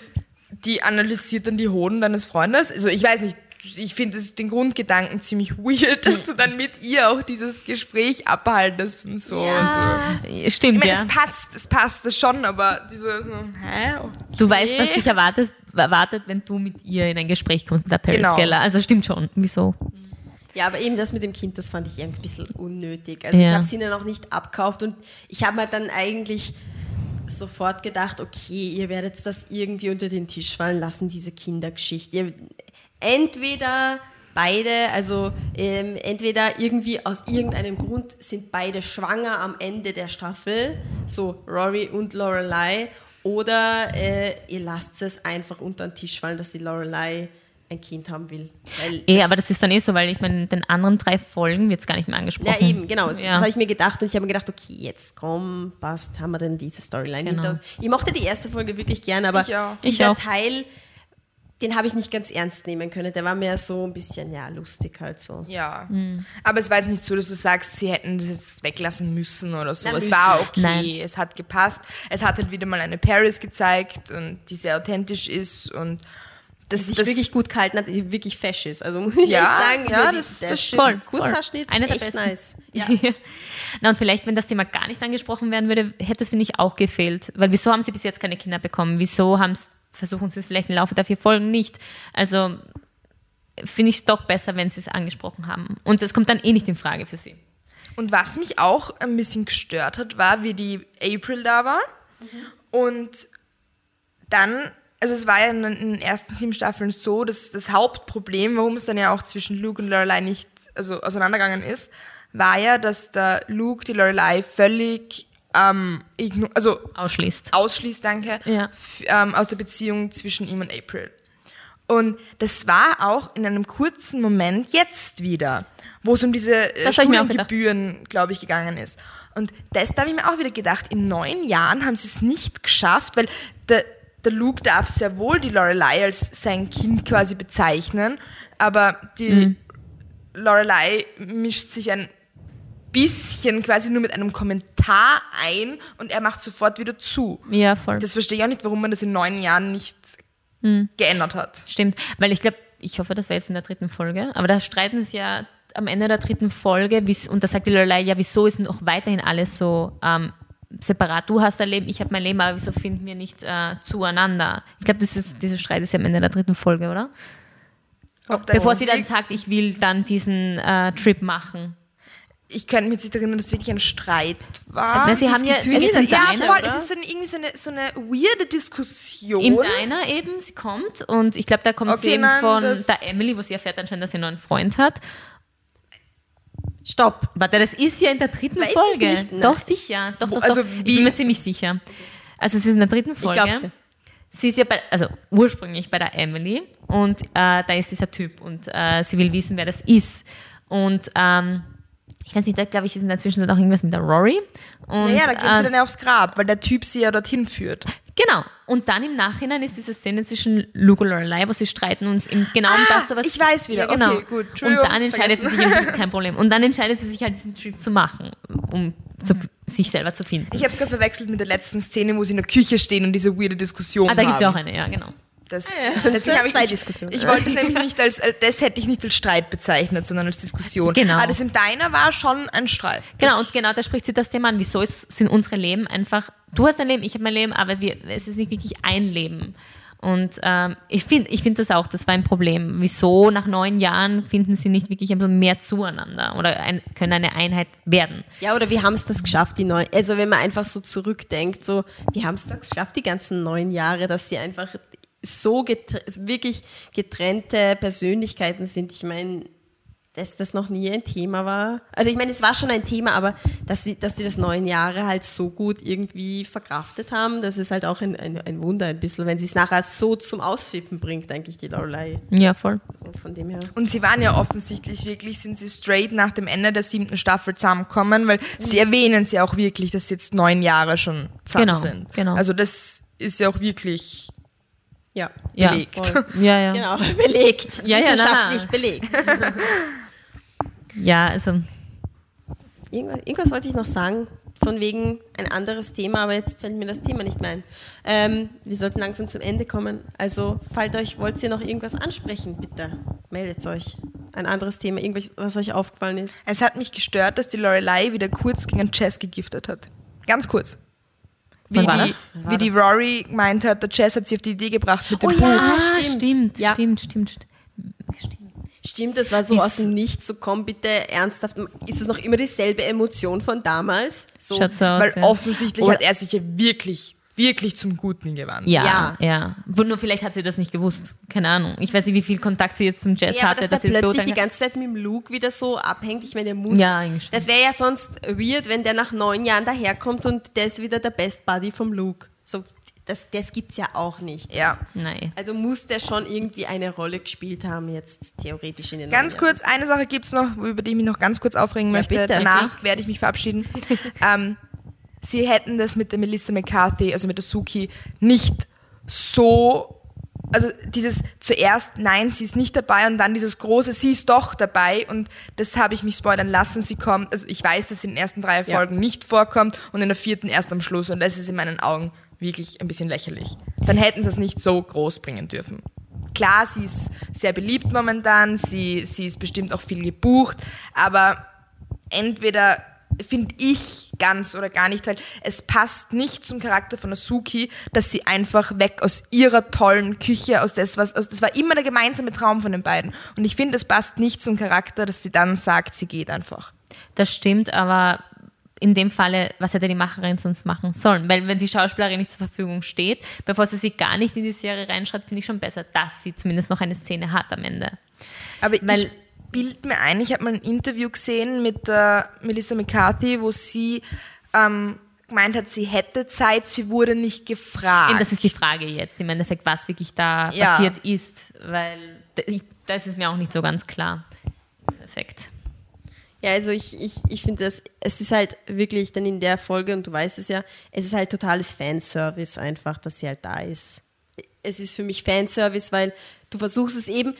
die analysiert dann die Hoden deines Freundes. Also ich weiß nicht, ich finde den Grundgedanken ziemlich weird, dass du dann mit ihr auch dieses Gespräch abhaltest und so. Ja, und so. Stimmt, ich meine, ja. es passt, es passt das schon, aber diese, so, hä? Okay. Du weißt, was dich erwartet, erwartet, wenn du mit ihr in ein Gespräch kommst mit der Paris genau. Geller. Also stimmt schon. Wieso? Ja, aber eben das mit dem Kind, das fand ich irgendwie ein bisschen unnötig. Also ja. ich habe es ihnen auch nicht abkauft und ich habe mir dann eigentlich sofort gedacht, okay, ihr werdet das irgendwie unter den Tisch fallen lassen, diese Kindergeschichte. Ihr, entweder beide, also ähm, entweder irgendwie aus irgendeinem Grund sind beide schwanger am Ende der Staffel, so Rory und Lorelei, oder äh, ihr lasst es einfach unter den Tisch fallen, dass die Lorelei ein Kind haben will. eh, aber das ist dann eh so, weil ich meine, in den anderen drei Folgen wird es gar nicht mehr angesprochen. Ja, eben, genau. Ja. Das habe ich mir gedacht und ich habe mir gedacht, okay, jetzt komm, passt, haben wir denn diese Storyline genau. hinter uns. Ich mochte die erste Folge wirklich gern, aber ich dieser ich Teil, den habe ich nicht ganz ernst nehmen können. Der war mehr so ein bisschen, ja, lustig halt so. Ja. Aber es war jetzt nicht so, dass du sagst, sie hätten das jetzt weglassen müssen oder so. Na, es müssen war nicht. okay, Nein. es hat gepasst. Es hat halt wieder mal eine Paris gezeigt und die sehr authentisch ist und das, sich das wirklich gut gehalten hat, die wirklich fesch ist. Also muss ich Ja, echt sagen, ja, die- das- das Schnitt, Voll, Kurzhaarschnitt, voll. Einer der echt besten. nice. <laughs> Ja. Na und vielleicht, wenn das Thema gar nicht angesprochen werden würde, hätte es, finde ich, auch gefehlt. Weil wieso haben sie bis jetzt keine Kinder bekommen? Wieso haben versuchen sie es vielleicht im Laufe der vier Folgen nicht? Also finde ich es doch besser, wenn sie es angesprochen haben. Und das kommt dann eh nicht in Frage für sie. Und was mich auch ein bisschen gestört hat, war, wie die April da war. Und dann, also es war ja in den ersten sieben Staffeln so, dass das Hauptproblem, warum es dann ja auch zwischen Luke und Lorelei nicht also auseinandergegangen ist, war ja, dass der Luke die Lorelei völlig ähm, also Ausschließt. ausschließt, danke, Ja. ähm, aus der Beziehung zwischen ihm und April. Und das war auch in einem kurzen Moment jetzt wieder, wo es um diese äh. Studiengebühren, glaube ich, gegangen ist. Und das da habe ich mir auch wieder gedacht, in neun Jahren haben sie es nicht geschafft, weil der, der Luke darf sehr wohl die Lorelei als sein Kind quasi bezeichnen, aber die Mhm. Lorelei mischt sich ein bisschen quasi nur mit einem Kommentar ein und er macht sofort wieder zu. Ja, voll. Das verstehe ich auch nicht, warum man das in neun Jahren nicht Hm. geändert hat. Stimmt, weil ich glaube, ich hoffe, das war jetzt in der dritten Folge, aber da streiten sie ja am Ende der dritten Folge, und da sagt die Lorelei, ja, wieso ist noch weiterhin alles so ähm, separat? Du hast dein Leben, ich habe mein Leben, aber wieso finden wir nicht äh, zueinander? Ich glaube, dieser Streit ist ja am Ende der dritten Folge, oder? Bevor sie dann sagt, ich will dann diesen äh, Trip machen. ich könnte mich nicht erinnern, dass es wirklich ein Streit war. Na, sie haben ja- Es ist, ja, voll, es ist so eine, irgendwie so eine, so eine weirde Diskussion. Im Diner eben, sie kommt und ich glaube, da kommt sie Okay, eben nein, von der Emily, wo sie erfährt anscheinend, dass sie einen neuen Freund hat. Stopp. Warte, das ist ja in der dritten Weiß ich Folge. nicht. Doch, sicher. Doch, doch, also doch. Ich wie- bin mir ziemlich sicher. Also es ist in der dritten Folge. glaub's dir. Sie ist ja bei, also ursprünglich bei der Emily und äh, da ist dieser Typ und äh, sie will wissen, wer das ist. Und ähm, ich weiß nicht, da glaube ich, ist in der Zwischenzeit auch irgendwas mit der Rory. Und, Naja, da geht äh, sie dann ja aufs Grab, weil der Typ sie ja dorthin führt. Genau. Und dann im Nachhinein ist diese Szene zwischen Luke und Lorelei, wo sie streiten uns im, genau um Ah, das, was ich weiß wieder. Ja, genau. Okay, gut. Und dann entscheidet sie sich, <laughs> kein Problem. Und dann entscheidet sie sich halt diesen Trip zu machen, um zu, sich selber zu finden. Ich habe es gerade verwechselt mit der letzten Szene, wo sie in der Küche stehen und diese weirde Diskussion ah, da haben. gibt es auch eine, ja, genau. Das, ja. deswegen habe ich Zwei Diskussionen. Ich wollte es <laughs> nämlich nicht als, das hätte ich nicht als Streit bezeichnet, sondern als Diskussion. Genau. Aber das in deiner war schon ein Streit. Genau, und genau da spricht sie das Thema an. Wieso ist, sind unsere Leben einfach, du hast ein Leben, ich habe mein Leben, aber wir, es ist nicht wirklich ein Leben. Und ähm, ich finde ich find das auch, das war ein Problem. Wieso nach neun Jahren finden sie nicht wirklich ein bisschen mehr zueinander oder ein, können eine Einheit werden? Ja, oder wir haben es das geschafft, die neun, also wenn man einfach so zurückdenkt, so, wir haben es das geschafft, die ganzen neun Jahre, dass sie einfach so getr wirklich getrennte Persönlichkeiten sind. Ich meine, dass das noch nie ein Thema war. Also ich meine, es war schon ein Thema, aber dass sie, dass die das neun Jahre halt so gut irgendwie verkraftet haben, das ist halt auch ein, ein, ein Wunder ein bisschen, wenn sie es nachher so zum Ausflippen bringt, eigentlich die Lorelei. Ja, voll. So von dem her. Und sie waren ja offensichtlich wirklich, sind sie straight nach dem Ende der siebten Staffel zusammengekommen, weil sie erwähnen ja auch wirklich, dass sie jetzt neun Jahre schon zusammen Genau, sind. genau. Also das ist ja auch wirklich Ja, Ja, belegt. voll. Ja, ja. <laughs> Genau, belegt. Ja, ja. Wissenschaftlich belegt. <laughs> Ja, also Irgendwas, irgendwas wollte ich noch sagen, von wegen ein anderes Thema, aber jetzt fällt mir das Thema nicht mehr ein. Ähm, wir sollten langsam zum Ende kommen. Also, falls euch, wollt ihr noch irgendwas ansprechen, bitte meldet euch. Ein anderes Thema, irgendwas, was euch aufgefallen ist. Es hat mich gestört, dass die Lorelei wieder kurz gegen Chess gegiftet hat. Ganz kurz. Wie, die, das? Wann war wie die? Rory gemeint hat, der Chess hat sie auf die Idee gebracht mit dem Oh Buch. ja. Ah, stimmt. stimmt, Ja. stimmt, stimmt, stimmt. stimmt. Stimmt, das war so Ist- aus dem Nichts, so komm bitte ernsthaft. Ist es noch immer dieselbe Emotion von damals? So, Schaut so aus. Weil ja. offensichtlich Oder- hat er sich ja wirklich, wirklich zum Guten gewandt. Ja, Ja. ja. Nur vielleicht hat sie das nicht gewusst. Keine Ahnung. Ich weiß nicht, wie viel Kontakt sie jetzt zum Jazz Ja, aber hatte. dass der sie es plötzlich die beurteilen ganze Zeit mit dem Luke wieder so abhängt, ich meine, der muss. Ja, eigentlich schon. Das wäre ja sonst weird, wenn der nach neun Jahren daherkommt und der ist wieder der Best Buddy vom Luke. So, das, das gibt's ja auch nicht. Ja. Nein. Also muss der schon irgendwie eine Rolle gespielt haben, jetzt theoretisch in den Ganz neun kurz, eine Sache gibt es noch, über die ich mich noch ganz kurz aufregen Ja, möchte. bitte. Danach werde ich mich verabschieden. <laughs> ähm, sie hätten das mit der Melissa McCarthy, also mit der Suki, nicht so also dieses zuerst, nein, sie ist nicht dabei und dann dieses große, sie ist doch dabei und das habe ich mich spoilern lassen. Sie kommt, also ich weiß, dass sie in den ersten drei Ja. Folgen nicht vorkommt und in der vierten erst am Schluss und das ist in meinen Augen wirklich ein bisschen lächerlich. Dann hätten sie es nicht so groß bringen dürfen. Klar, sie ist sehr beliebt momentan, sie, sie ist bestimmt auch viel gebucht, aber entweder finde ich ganz oder gar nicht, weil es passt nicht zum Charakter von Asuki, dass sie einfach weg aus ihrer tollen Küche, aus das, was, aus, das war immer der gemeinsame Traum von den beiden. Und ich finde, es passt nicht zum Charakter, dass sie dann sagt, sie geht einfach. Das stimmt, aber in dem Falle, was hätte die Macherin sonst machen sollen? Weil wenn die Schauspielerin nicht zur Verfügung steht, bevor sie sie gar nicht in die Serie reinschreibt, finde ich schon besser, dass sie zumindest noch eine Szene hat am Ende. Aber Weil- ich bild mir ein, ich habe mal ein Interview gesehen mit äh, Melissa McCarthy, wo sie ähm, gemeint hat, sie hätte Zeit, sie wurde nicht gefragt. Eben, das ist die Frage jetzt, im Endeffekt, was wirklich da Ja. passiert ist, weil das ist mir auch nicht so ganz klar. Im Endeffekt. Ja, also ich, ich, ich finde das, es ist halt wirklich dann in der Folge, und du weißt es ja, es ist halt totales Fanservice einfach, dass sie halt da ist. Es ist für mich Fanservice, weil du versuchst es eben,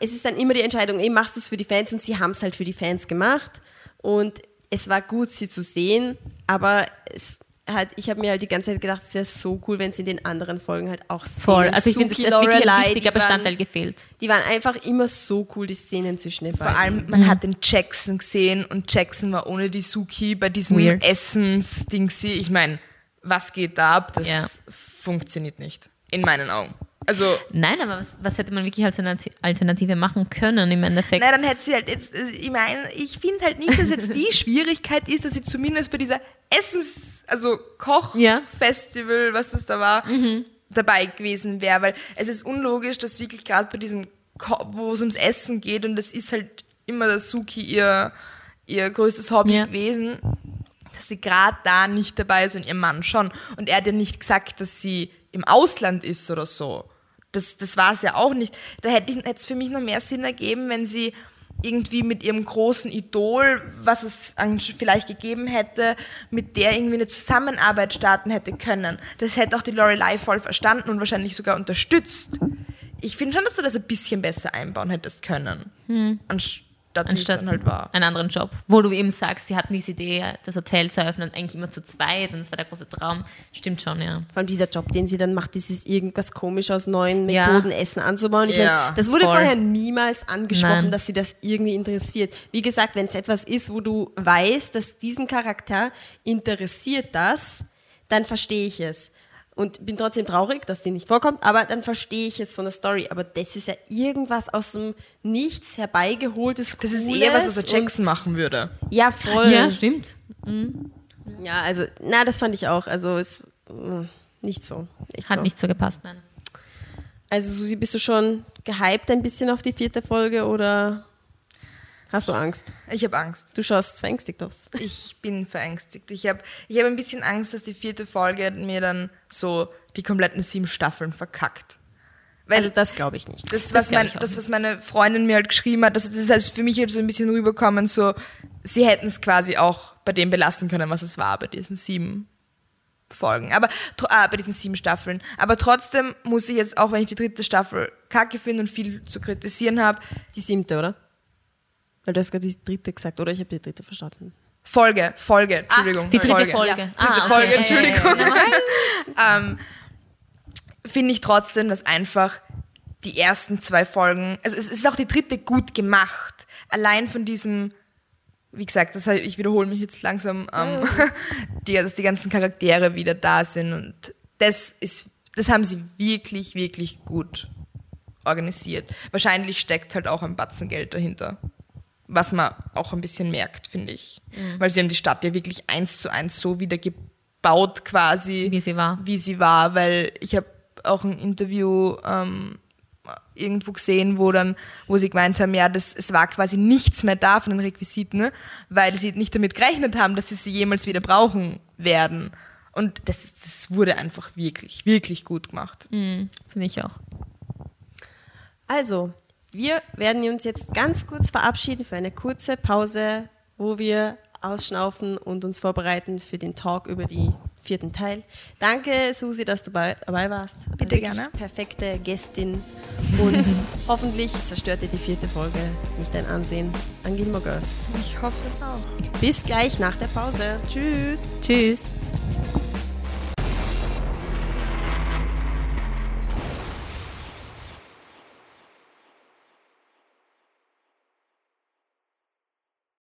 es ist dann immer die Entscheidung, eben machst du es für die Fans und sie haben es halt für die Fans gemacht. Und es war gut, sie zu sehen, aber es halt, ich habe mir halt die ganze Zeit gedacht, es wäre so cool, wenn sie in den anderen Folgen halt auch sehen. Voll. Also ich finde, das ist wirklich ein wichtiger die waren- Bestandteil gefehlt. Die waren einfach immer so cool, die Szenen zwischen den Vor beiden. allem, man hat den Jackson gesehen und Jackson war ohne die Suki bei diesem Weird. Essens-Ding. Ich meine, was geht da ab? Das Ja. funktioniert nicht. In meinen Augen. Also, Nein, aber was, was hätte man wirklich als Alternati- Alternative machen können im Endeffekt? nein, dann hätte sie halt jetzt, also ich meine, ich finde halt nicht, dass jetzt die <laughs> Schwierigkeit ist, dass sie zumindest bei dieser Essens-, also Ja. Koch-Festival, was das da war, dabei gewesen wäre, weil es ist unlogisch, dass wirklich gerade bei diesem, Ko wo es ums Essen geht und das ist halt immer der Suki ihr, ihr größtes Hobby Ja. gewesen, dass sie gerade da nicht dabei ist und ihr Mann schon. Und er hat ja nicht gesagt, dass sie im Ausland ist oder so. Das, das war es ja auch nicht. Da hätte es für mich noch mehr Sinn ergeben, wenn sie irgendwie mit ihrem großen Idol, was es vielleicht gegeben hätte, mit der irgendwie eine Zusammenarbeit starten hätte können. Das hätte auch die Lorelei voll verstanden und wahrscheinlich sogar unterstützt. Ich finde schon, dass du das ein bisschen besser einbauen hättest können. Wie es Anstatt dann halt war. einen anderen Job. Wo du eben sagst, sie hatten diese Idee, das Hotel zu eröffnen, eigentlich immer zu zweit und das war der große Traum. Stimmt schon, ja. Vor allem dieser Job, den sie dann macht, dieses irgendwas komisch aus neuen Ja. Methoden Essen anzubauen. Ich Ja, meine, das wurde voll. vorher niemals angesprochen, Nein. dass sie das irgendwie interessiert. Wie gesagt, wenn es etwas ist, wo du weißt, dass diesen Charakter interessiert das, dann verstehe ich es. Und bin trotzdem traurig, dass sie nicht vorkommt, aber dann verstehe ich es von der Story. Aber das ist ja irgendwas aus dem Nichts herbeigeholtes, Das ist Cooles eher was, was der Jackson machen würde. Ja, voll. Ja, stimmt. Ja, also, na, das fand ich auch. Also, ist mm, nicht so. Nicht Hat so. nicht so gepasst, nein. Also, Susi, bist du schon gehypt ein bisschen auf die vierte Folge oder hast du Angst? Ich habe Angst. Du schaust verängstigt aus. Ich bin verängstigt. Ich habe ich hab ein bisschen Angst, dass die vierte Folge mir dann so die kompletten sieben Staffeln verkackt. Weil Also, das glaube ich nicht. das, was glaub mein, das, was meine Freundin mir halt geschrieben hat, das, das ist also für mich jetzt so ein bisschen rüberkommen, so, sie hätten es quasi auch bei dem belassen können, was es war, bei diesen sieben Folgen. Aber, ah, bei diesen sieben Staffeln. Aber trotzdem muss ich jetzt, auch wenn ich die dritte Staffel kacke finde und viel zu kritisieren habe, Die siebte, oder? Weil du hast gerade die dritte gesagt, oder? Ich habe die dritte verstanden. Folge, Folge, Entschuldigung. Die dritte Folge. Folge. Ja, Ah, dritte okay. Folge, ja, ja, Entschuldigung. <laughs> ähm, finde ich trotzdem, dass einfach die ersten zwei Folgen, also es ist auch die dritte gut gemacht. Allein von diesem, wie gesagt, das, ich wiederhole mich jetzt langsam, ähm, <laughs> die, dass die ganzen Charaktere wieder da sind und das ist, das haben sie wirklich, wirklich gut organisiert. Wahrscheinlich steckt halt auch ein Batzen Geld dahinter. Was man auch ein bisschen merkt, finde ich. Weil sie haben die Stadt ja wirklich eins zu eins so wieder gebaut quasi Wie sie war. wie sie war, weil ich habe auch ein Interview ähm, irgendwo gesehen, wo dann, wo sie gemeint haben, ja, das, es war quasi nichts mehr da von den Requisiten, ne? weil sie nicht damit gerechnet haben, dass sie sie jemals wieder brauchen werden. Und das, das wurde einfach wirklich, wirklich gut gemacht. Finde ich auch. Also, wir werden uns jetzt ganz kurz verabschieden für eine kurze Pause, wo wir ausschnaufen und uns vorbereiten für den Talk über die vierten Teil. Danke, Susi, dass du bei, dabei warst. Bitte gerne. Perfekte Gästin. Und <laughs> hoffentlich zerstört dir die vierte Folge nicht dein Ansehen an Gilmore Girls. Ich hoffe es auch. Bis gleich nach der Pause. Tschüss. Tschüss.